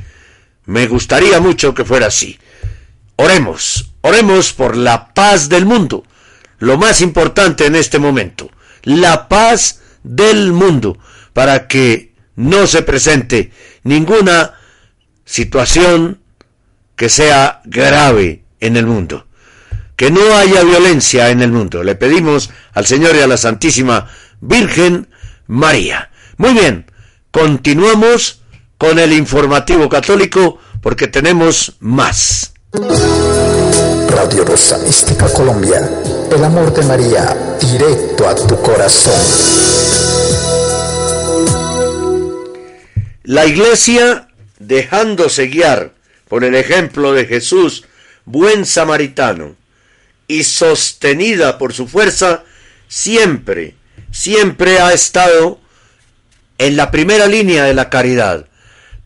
Me gustaría mucho que fuera así. Oremos, oremos por la paz del mundo. Lo más importante en este momento, la paz del mundo, para que no se presente ninguna situación que sea grave en el mundo. Que no haya violencia en el mundo. Le pedimos al Señor y a la Santísima Virgen María. Muy bien, continuamos con el informativo católico porque tenemos más. Radio Rosa Mística Colombia, el amor de María, directo a tu corazón. La iglesia, dejándose guiar por el ejemplo de Jesús, buen samaritano, y sostenida por su fuerza, siempre, siempre ha estado en la primera línea de la caridad,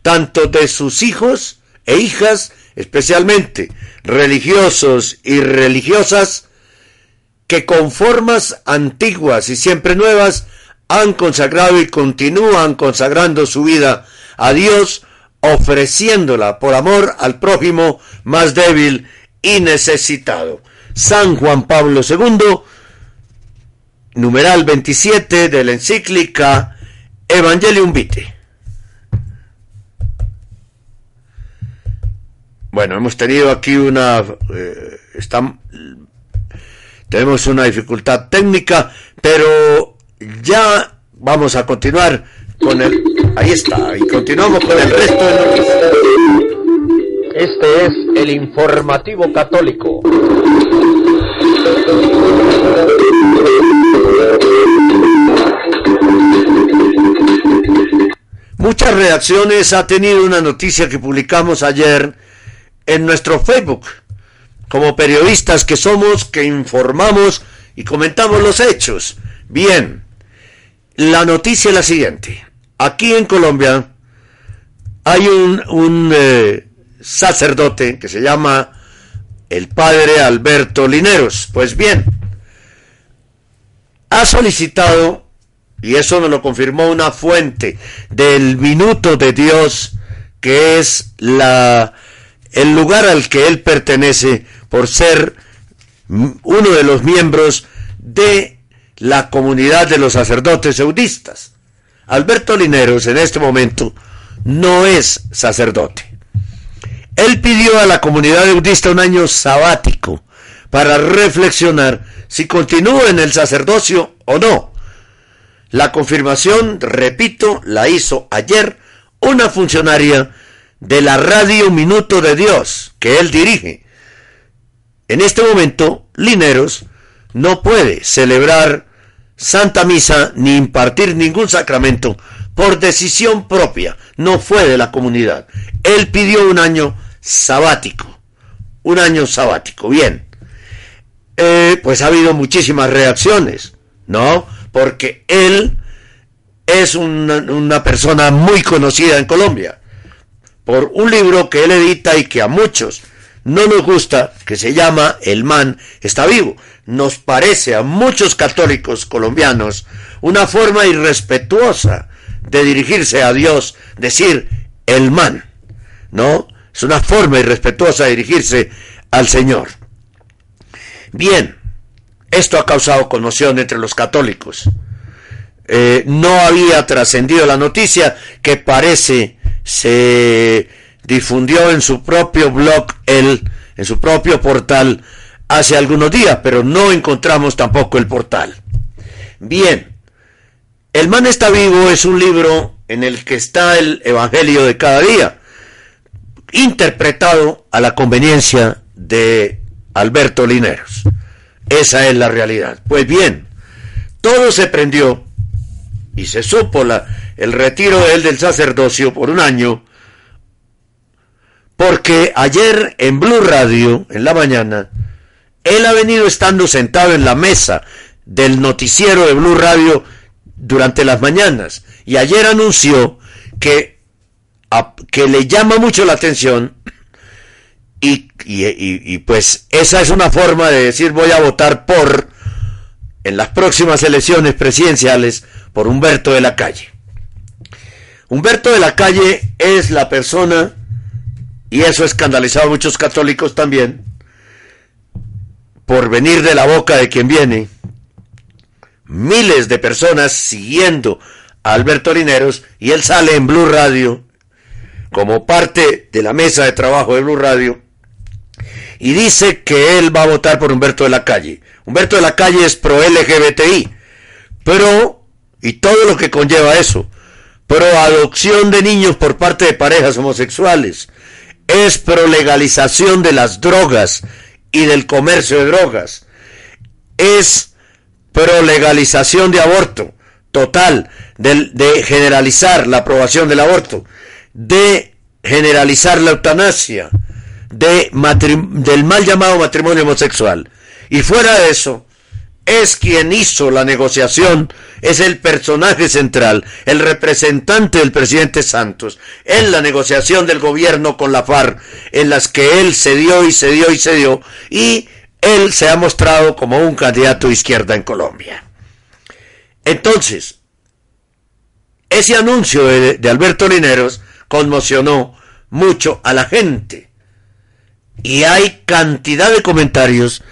tanto de sus hijos e hijas, especialmente religiosos y religiosas, que con formas antiguas y siempre nuevas han consagrado y continúan consagrando su vida a Dios, ofreciéndola por amor al prójimo más débil y necesitado. San Juan Pablo II, numeral 27 de la encíclica Evangelium Vitae. Bueno, hemos tenido aquí una... Eh, tenemos una dificultad técnica, pero ya vamos a continuar con el... Ahí está, y continuamos con el resto de noticias. Este es el informativo católico. Muchas reacciones ha tenido una noticia que publicamos ayer en nuestro Facebook. Como periodistas que somos, que informamos y comentamos los hechos. Bien, la noticia es la siguiente. Aquí en Colombia hay un, un eh, sacerdote que se llama el padre Alberto Lineros. Pues bien, ha solicitado, y eso nos lo confirmó una fuente del minuto de Dios, que es la, el lugar al que él pertenece por ser uno de los miembros de la comunidad de los sacerdotes eudistas. Alberto Lineros en este momento no es sacerdote. Él pidió a la comunidad eudista un año sabático para reflexionar si continúa en el sacerdocio o no. La confirmación, repito, la hizo ayer una funcionaria de la radio Minuto de Dios que él dirige. en este momento Lineros no puede celebrar Santa Misa ni impartir ningún sacramento por decisión propia, no fue de la comunidad. Él pidió un año sabático, un año sabático, bien. Eh, pues ha habido muchísimas reacciones, ¿no? Porque él es una, una persona muy conocida en Colombia por un libro que él edita y que a muchos no nos gusta, que se llama El man está vivo. Nos parece a muchos católicos colombianos una forma irrespetuosa de dirigirse a Dios, decir el man, ¿no? Es una forma irrespetuosa de dirigirse al Señor. Bien, esto ha causado conmoción entre los católicos. Eh, no había trascendido la noticia que parece se difundió en su propio blog, él, en su propio portal, hace algunos días, pero no encontramos tampoco el portal. Bien, El man está vivo es un libro en el que está el Evangelio de cada día, interpretado a la conveniencia de Alberto Lineros. Esa es la realidad. Pues bien, todo se prendió y se supo la, el retiro de él del sacerdocio por un año, porque ayer en Blue Radio, en la mañana, él ha venido estando sentado en la mesa del noticiero de Blue Radio durante las mañanas y ayer anunció que, que le llama mucho la atención y, y, y, y, pues esa es una forma de decir voy a votar por en las próximas elecciones presidenciales por Humberto de la Calle. Humberto de la Calle es la persona, y eso ha escandalizado a muchos católicos también, por venir de la boca de quien viene, miles de personas siguiendo a Alberto Lineros y él sale en Blue Radio como parte de la mesa de trabajo de Blue Radio y dice que él va a votar por Humberto de la Calle. Humberto de la Calle es pro LGBTI, pero, y todo lo que conlleva eso, pro adopción de niños por parte de parejas homosexuales, es pro legalización de las drogas y del comercio de drogas, es pro legalización de aborto total, de, de generalizar la aprobación del aborto, de generalizar la eutanasia, de del mal llamado matrimonio homosexual. Y fuera de eso, es quien hizo la negociación, es el personaje central, el representante del presidente Santos en la negociación del gobierno con la FARC, en las que él cedió y cedió y cedió, y él se ha mostrado como un candidato de izquierda en Colombia. Entonces, ese anuncio de, de Alberto Lineros conmocionó mucho a la gente. Y hay cantidad de comentarios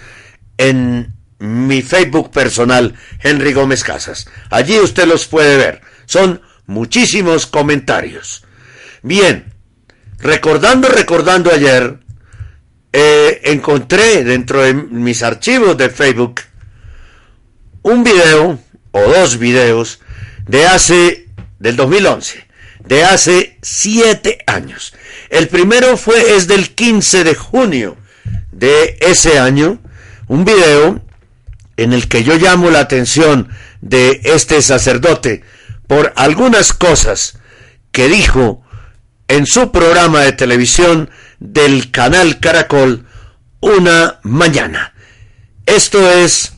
en mi Facebook personal, Henry Gómez Casas. Allí usted los puede ver. Son muchísimos comentarios. Bien, recordando, recordando ayer, eh, encontré dentro de mis archivos de Facebook un video o dos videos de hace, del 2011, de hace siete años. El primero fue, es del 15 de junio de ese año, un video en el que yo llamo la atención de este sacerdote por algunas cosas que dijo en su programa de televisión del canal Caracol una mañana. Esto es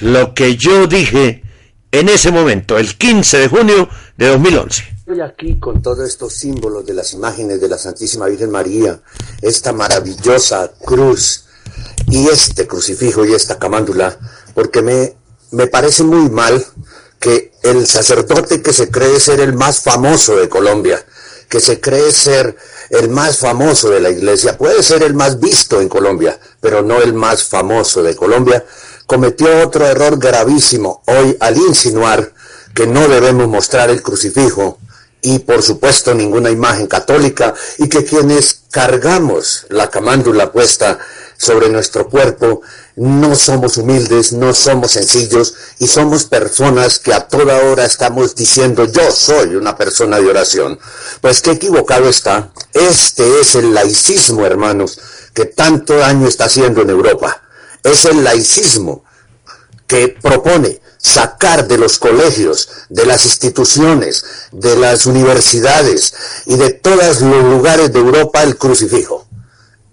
lo que yo dije en ese momento, el 15 de junio de 2011. Estoy aquí con todos estos símbolos de las imágenes de la Santísima Virgen María, esta maravillosa cruz y este crucifijo y esta camándula, porque me, me parece muy mal que el sacerdote que se cree ser el más famoso de Colombia, que se cree ser el más famoso de la iglesia, puede ser el más visto en Colombia, pero no el más famoso de Colombia, cometió otro error gravísimo hoy al insinuar que no debemos mostrar el crucifijo y por supuesto ninguna imagen católica y que quienes cargamos la camándula puesta sobre nuestro cuerpo no somos humildes, no somos sencillos y somos personas que a toda hora estamos diciendo yo soy una persona de oración. Pues qué equivocado está. Este es el laicismo, hermanos que tanto daño está haciendo en Europa. Es el laicismo que propone sacar de los colegios, de las instituciones, de las universidades y de todos los lugares de Europa el crucifijo.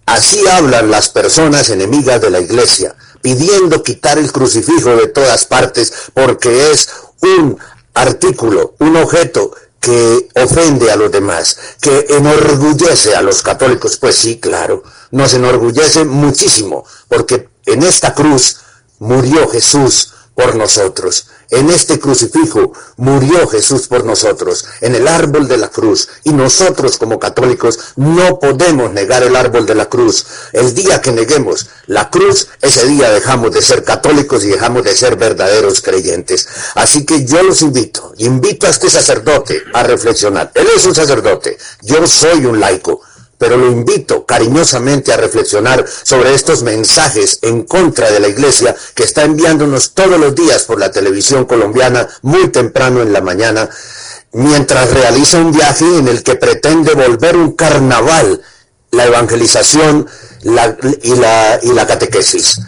Así hablan las personas enemigas de la iglesia, pidiendo quitar el crucifijo de todas partes porque es un artículo, un objeto que ofende a los demás, que enorgullece a los católicos. Pues sí, claro, nos enorgullece muchísimo, porque en esta cruz murió Jesús por nosotros. En este crucifijo murió Jesús por nosotros, en el árbol de la cruz. Y nosotros como católicos no podemos negar el árbol de la cruz. El día que neguemos la cruz, ese día dejamos de ser católicos y dejamos de ser verdaderos creyentes. Así que yo los invito, invito a este sacerdote a reflexionar. Él es un sacerdote, yo soy un laico pero lo invito cariñosamente a reflexionar sobre estos mensajes en contra de la Iglesia que está enviándonos todos los días por la televisión colombiana muy temprano en la mañana, mientras realiza un viaje en el que pretende volver un carnaval la evangelización y, la, y la catequesis.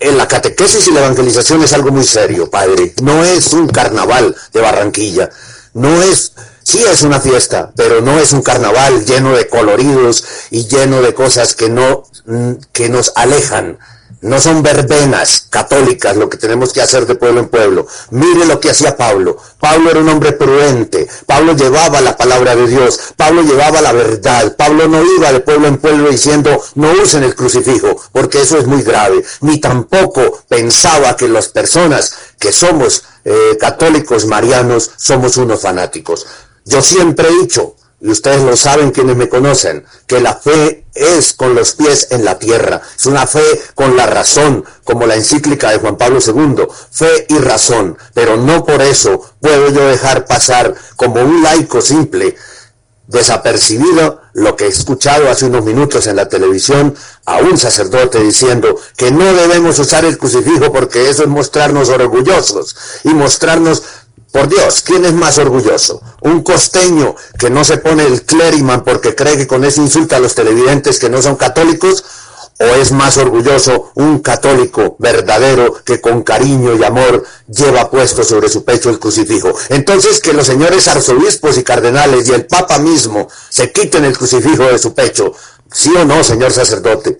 En la catequesis y la evangelización es algo muy serio, padre. No es un carnaval de Barranquilla. No es Sí es una fiesta, pero no es un carnaval lleno de coloridos y lleno de cosas que no mm, que nos alejan. No son verbenas católicas lo que tenemos que hacer de pueblo en pueblo. Mire lo que hacía Pablo. Pablo era un hombre prudente. Pablo llevaba la palabra de Dios. Pablo llevaba la verdad. Pablo no iba de pueblo en pueblo diciendo no usen el crucifijo, porque eso es muy grave. Ni tampoco pensaba que las personas que somos eh, católicos marianos somos unos fanáticos. Yo siempre he dicho, y ustedes lo saben quienes me conocen, que la fe es con los pies en la tierra, es una fe con la razón, como la encíclica de Juan Pablo II, fe y razón, pero no por eso puedo yo dejar pasar como un laico simple desapercibido lo que he escuchado hace unos minutos en la televisión a un sacerdote diciendo que no debemos usar el crucifijo porque eso es mostrarnos orgullosos y mostrarnos por Dios, ¿quién es más orgulloso? ¿Un costeño que no se pone el clériman porque cree que con eso insulta a los televidentes que no son católicos? ¿O es más orgulloso un católico verdadero que con cariño y amor lleva puesto sobre su pecho el crucifijo? Entonces que los señores arzobispos y cardenales y el Papa mismo se quiten el crucifijo de su pecho. ¿Sí o no, señor sacerdote?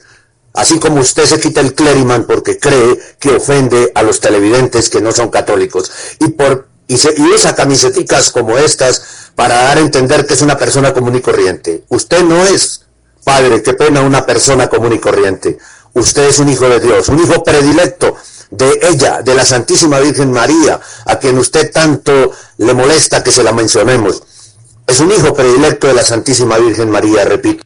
Así como usted se quita el clériman porque cree que ofende a los televidentes que no son católicos. Y por y, usa camisetas como estas para dar a entender que es una persona común y corriente. Usted no es, padre, qué pena, una persona común y corriente. Usted es un hijo de Dios, un hijo predilecto de ella, de la Santísima Virgen María, a quien usted tanto le molesta que se la mencionemos. Es un hijo predilecto de la Santísima Virgen María, repito.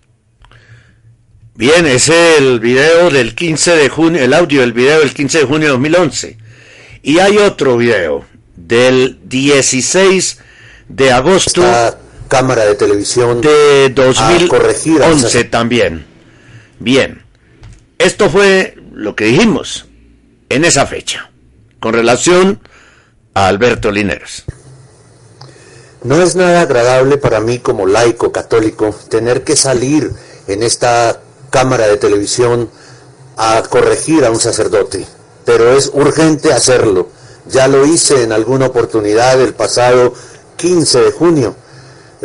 Bien, es el video del 15 de junio, el audio del video del 15 de junio de 2011. Y hay otro video del 16 de agosto cámara de televisión de 2011 también. Bien, esto fue lo que dijimos en esa fecha con relación a Alberto Lineros. No es nada agradable para mí como laico católico tener que salir en esta cámara de televisión a corregir a un sacerdote, pero es urgente hacerlo ya lo hice en alguna oportunidad el pasado 15 de junio.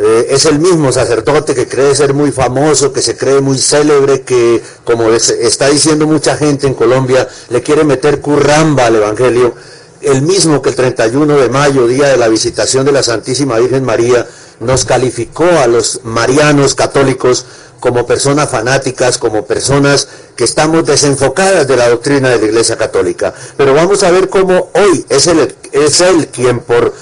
Eh, es el mismo sacerdote que cree ser muy famoso, que se cree muy célebre, que como está diciendo mucha gente en Colombia, le quiere meter curramba al Evangelio. El mismo que el 31 de mayo, día de la visitación de la Santísima Virgen María, nos calificó a los marianos católicos como personas fanáticas, como personas que estamos desenfocadas de la doctrina de la Iglesia Católica. Pero vamos a ver cómo hoy es él, es él quien por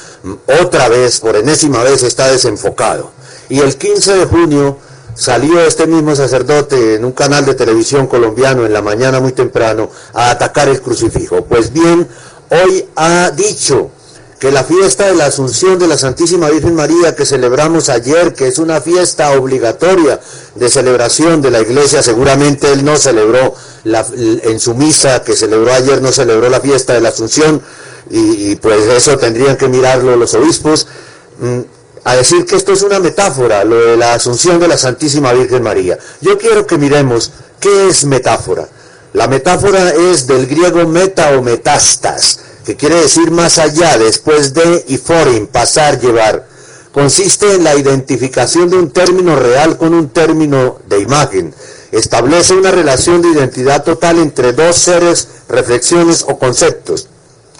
otra vez, por enésima vez, está desenfocado. Y el 15 de junio salió este mismo sacerdote en un canal de televisión colombiano en la mañana muy temprano a atacar el crucifijo. Pues bien, hoy ha dicho que la fiesta de la Asunción de la Santísima Virgen María que celebramos ayer, que es una fiesta obligatoria de celebración de la iglesia, seguramente él no celebró en su misa que celebró ayer, no celebró la fiesta de la Asunción, y, pues eso tendrían que mirarlo los obispos, mm, a decir que esto es una metáfora, lo de la Asunción de la Santísima Virgen María. Yo quiero que miremos ¿Qué es metáfora? La metáfora es del griego meta o metastas, que quiere decir más allá, después de y foreign, pasar, llevar. Consiste en la identificación de un término real con un término de imagen. Establece una relación de identidad total entre dos seres, reflexiones o conceptos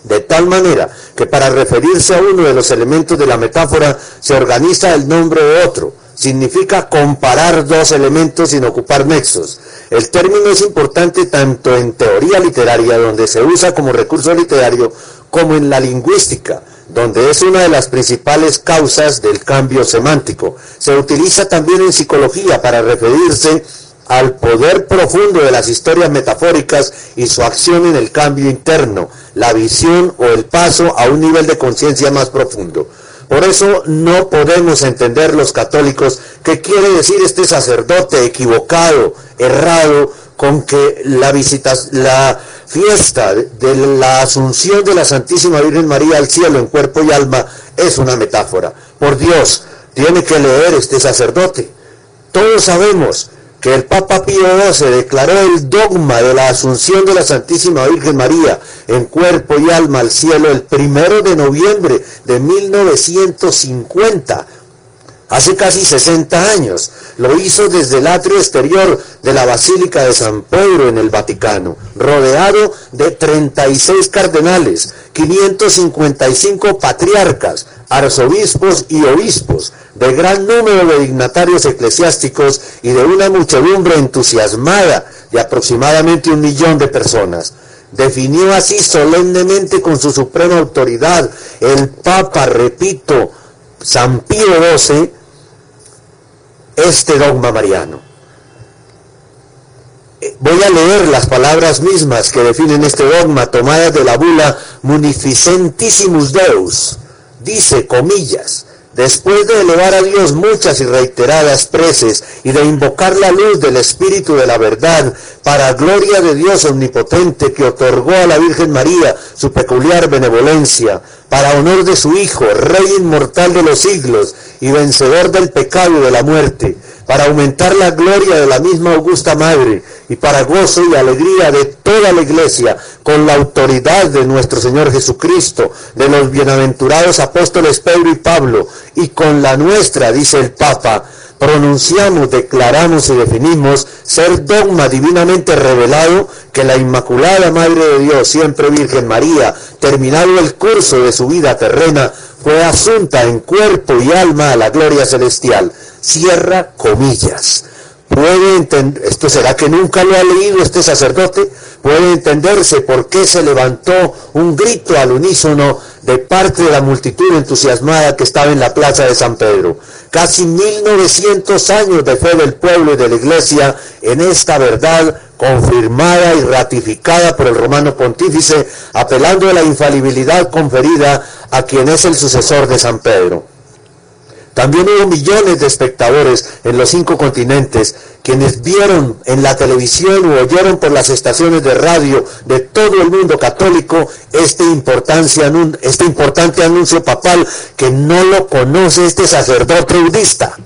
de tal manera que para referirse a uno de los elementos de la metáfora se organiza el nombre de otro. Significa comparar dos elementos sin ocupar nexos. El término es importante tanto en teoría literaria, donde se usa como recurso literario, como en la lingüística, donde es una de las principales causas del cambio semántico. Se utiliza también en psicología para referirse al poder profundo de las historias metafóricas y su acción en el cambio interno, la visión o el paso a un nivel de conciencia más profundo. Por eso no podemos entender los católicos qué quiere decir este sacerdote equivocado, errado, con que la visita, la fiesta de la asunción de la Santísima Virgen María al cielo en cuerpo y alma es una metáfora. Por Dios, tiene que leer este sacerdote. Todos sabemos que el Papa Pío XII declaró el dogma de la asunción de la Santísima Virgen María en cuerpo y alma al cielo el primero de noviembre de 1950, hace casi 60 años. Lo hizo desde el atrio exterior de la Basílica de San Pedro en el Vaticano, rodeado de 36 cardenales, 555 patriarcas, arzobispos y obispos, de gran número de dignatarios eclesiásticos y de una muchedumbre entusiasmada de aproximadamente un millón de personas. Definió así solemnemente con su suprema autoridad el Papa, repito, San Pío XII, este dogma mariano. Eh, voy a leer las palabras mismas que definen este dogma tomadas de la bula Munificentissimus Deus. Dice, comillas, después de elevar a Dios muchas y reiteradas preces y de invocar la luz del Espíritu de la verdad, para gloria de Dios omnipotente que otorgó a la Virgen María su peculiar benevolencia, para honor de su Hijo, Rey inmortal de los siglos y vencedor del pecado y de la muerte, para aumentar la gloria de la misma augusta Madre y para gozo y alegría de toda la iglesia, con la autoridad de nuestro Señor Jesucristo, de los bienaventurados apóstoles Pedro y Pablo, y con la nuestra, dice el Papa, pronunciamos, declaramos y definimos ser dogma divinamente revelado que la Inmaculada Madre de Dios, siempre Virgen María, terminado el curso de su vida terrena, fue asunta en cuerpo y alma a la gloria celestial. Cierra comillas. ¿Puede entender, esto será que nunca lo ha leído este sacerdote? Puede entenderse por qué se levantó un grito al unísono de parte de la multitud entusiasmada que estaba en la plaza de San Pedro. Casi 1900 años de fe del pueblo y de la iglesia en esta verdad confirmada y ratificada por el romano pontífice, apelando a la infalibilidad conferida a quien es el sucesor de San Pedro. También hubo millones de espectadores en los cinco continentes quienes vieron en la televisión o oyeron por las estaciones de radio de todo el mundo católico este, este importante anuncio papal que no lo conoce este sacerdote budista.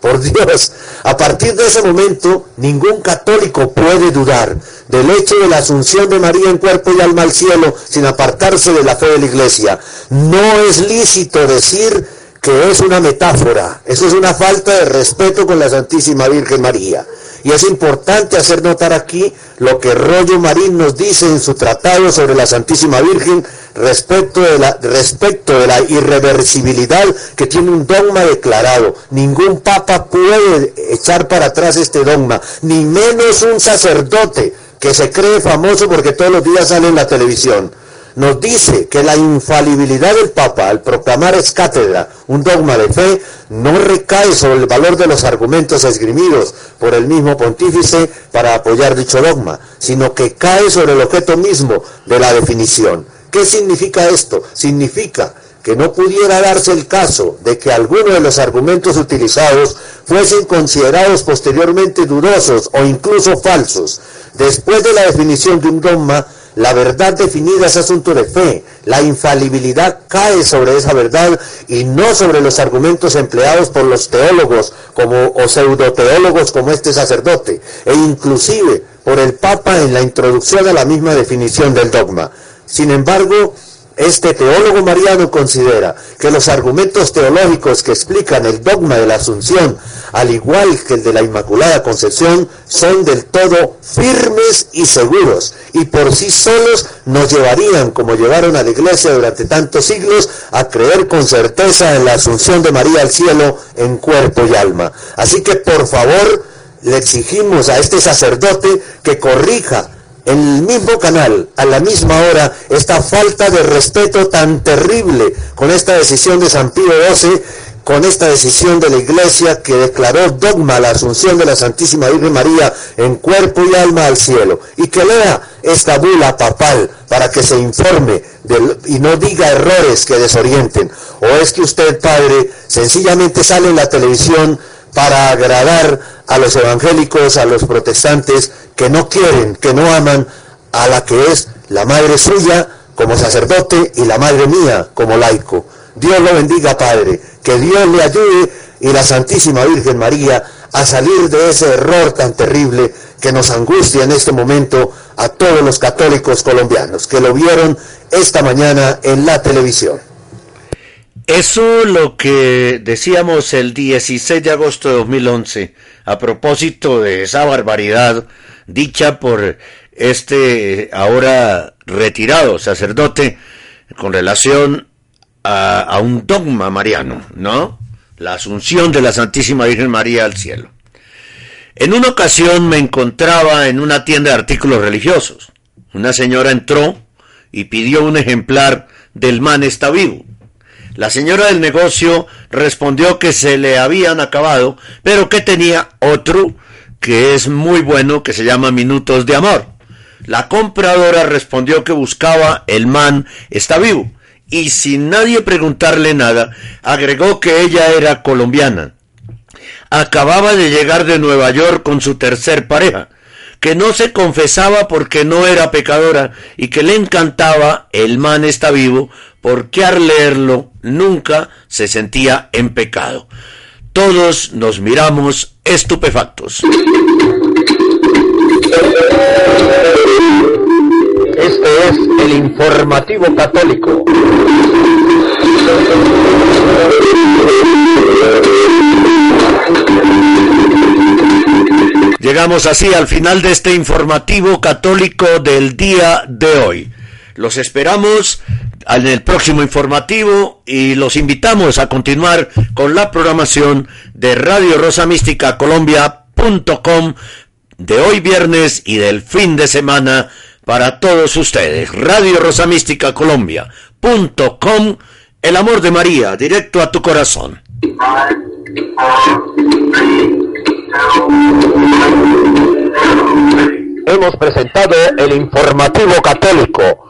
Por Dios, a partir de ese momento ningún católico puede dudar del hecho de la asunción de María en cuerpo y alma al cielo sin apartarse de la fe de la iglesia. No es lícito decir que es una metáfora, eso es una falta de respeto con la Santísima Virgen María. Y es importante hacer notar aquí lo que Rollo Marín nos dice en su tratado sobre la Santísima Virgen respecto de la, respecto de la irreversibilidad que tiene un dogma declarado. Ningún papa puede echar para atrás este dogma, ni menos un sacerdote que se cree famoso porque todos los días sale en la televisión nos dice que la infalibilidad del Papa al proclamar es cátedra un dogma de fe no recae sobre el valor de los argumentos esgrimidos por el mismo pontífice para apoyar dicho dogma, sino que cae sobre el objeto mismo de la definición. ¿Qué significa esto? Significa que no pudiera darse el caso de que alguno de los argumentos utilizados fuesen considerados posteriormente dudosos o incluso falsos. Después de la definición de un dogma, La verdad definida es asunto de fe. La infalibilidad cae sobre esa verdad y no sobre los argumentos empleados por los teólogos como, o pseudoteólogos como este sacerdote, e inclusive por el Papa en la introducción a la misma definición del dogma. Sin embargo, este teólogo mariano considera que los argumentos teológicos que explican el dogma de la Asunción, al igual que el de la Inmaculada Concepción, son del todo firmes y seguros, y por sí solos nos llevarían, como llevaron a la Iglesia durante tantos siglos, a creer con certeza en la Asunción de María al cielo en cuerpo y alma. Así que, por favor, le exigimos a este sacerdote que corrija el mismo canal, a la misma hora, esta falta de respeto tan terrible con esta decisión de San Pío XII, con esta decisión de la Iglesia que declaró dogma la asunción de la Santísima Virgen María en cuerpo y alma al cielo, y que lea esta bula papal para que se informe y no diga errores que desorienten. O es que usted, Padre, sencillamente sale en la televisión para agradar a los evangélicos, a los protestantes, que no quieren, que no aman a la que es la madre suya como sacerdote y la madre mía como laico. Dios lo bendiga, Padre, que Dios le ayude y la Santísima Virgen María a salir de ese error tan terrible que nos angustia en este momento a todos los católicos colombianos que lo vieron esta mañana en la televisión. Eso lo que decíamos el 16 de agosto de 2011 a propósito de esa barbaridad dicha por este ahora retirado sacerdote con relación a, un dogma mariano, ¿no? La asunción de la Santísima Virgen María al cielo. En una ocasión me encontraba en una tienda de artículos religiosos. Una señora entró y pidió un ejemplar del man. La señora del negocio respondió que se le habían acabado, pero que tenía otro que es muy bueno que se llama Minutos de Amor. La compradora respondió que buscaba el man está vivo y sin nadie preguntarle nada, agregó que ella era colombiana. Acababa de llegar de Nueva York con su tercer pareja, que no se confesaba porque no era pecadora y que le encantaba el man está vivo porque al leerlo nunca se sentía en pecado. Todos nos miramos estupefactos. Este es el informativo católico. Llegamos así al final de este informativo católico del día de hoy. Los esperamos en el próximo informativo y los invitamos a continuar con la programación de Radio Rosa Mística Colombia.com de hoy viernes y del fin de semana para todos ustedes. Radio Rosa Mística Colombia.com El amor de María, directo a tu corazón. Hemos presentado el informativo católico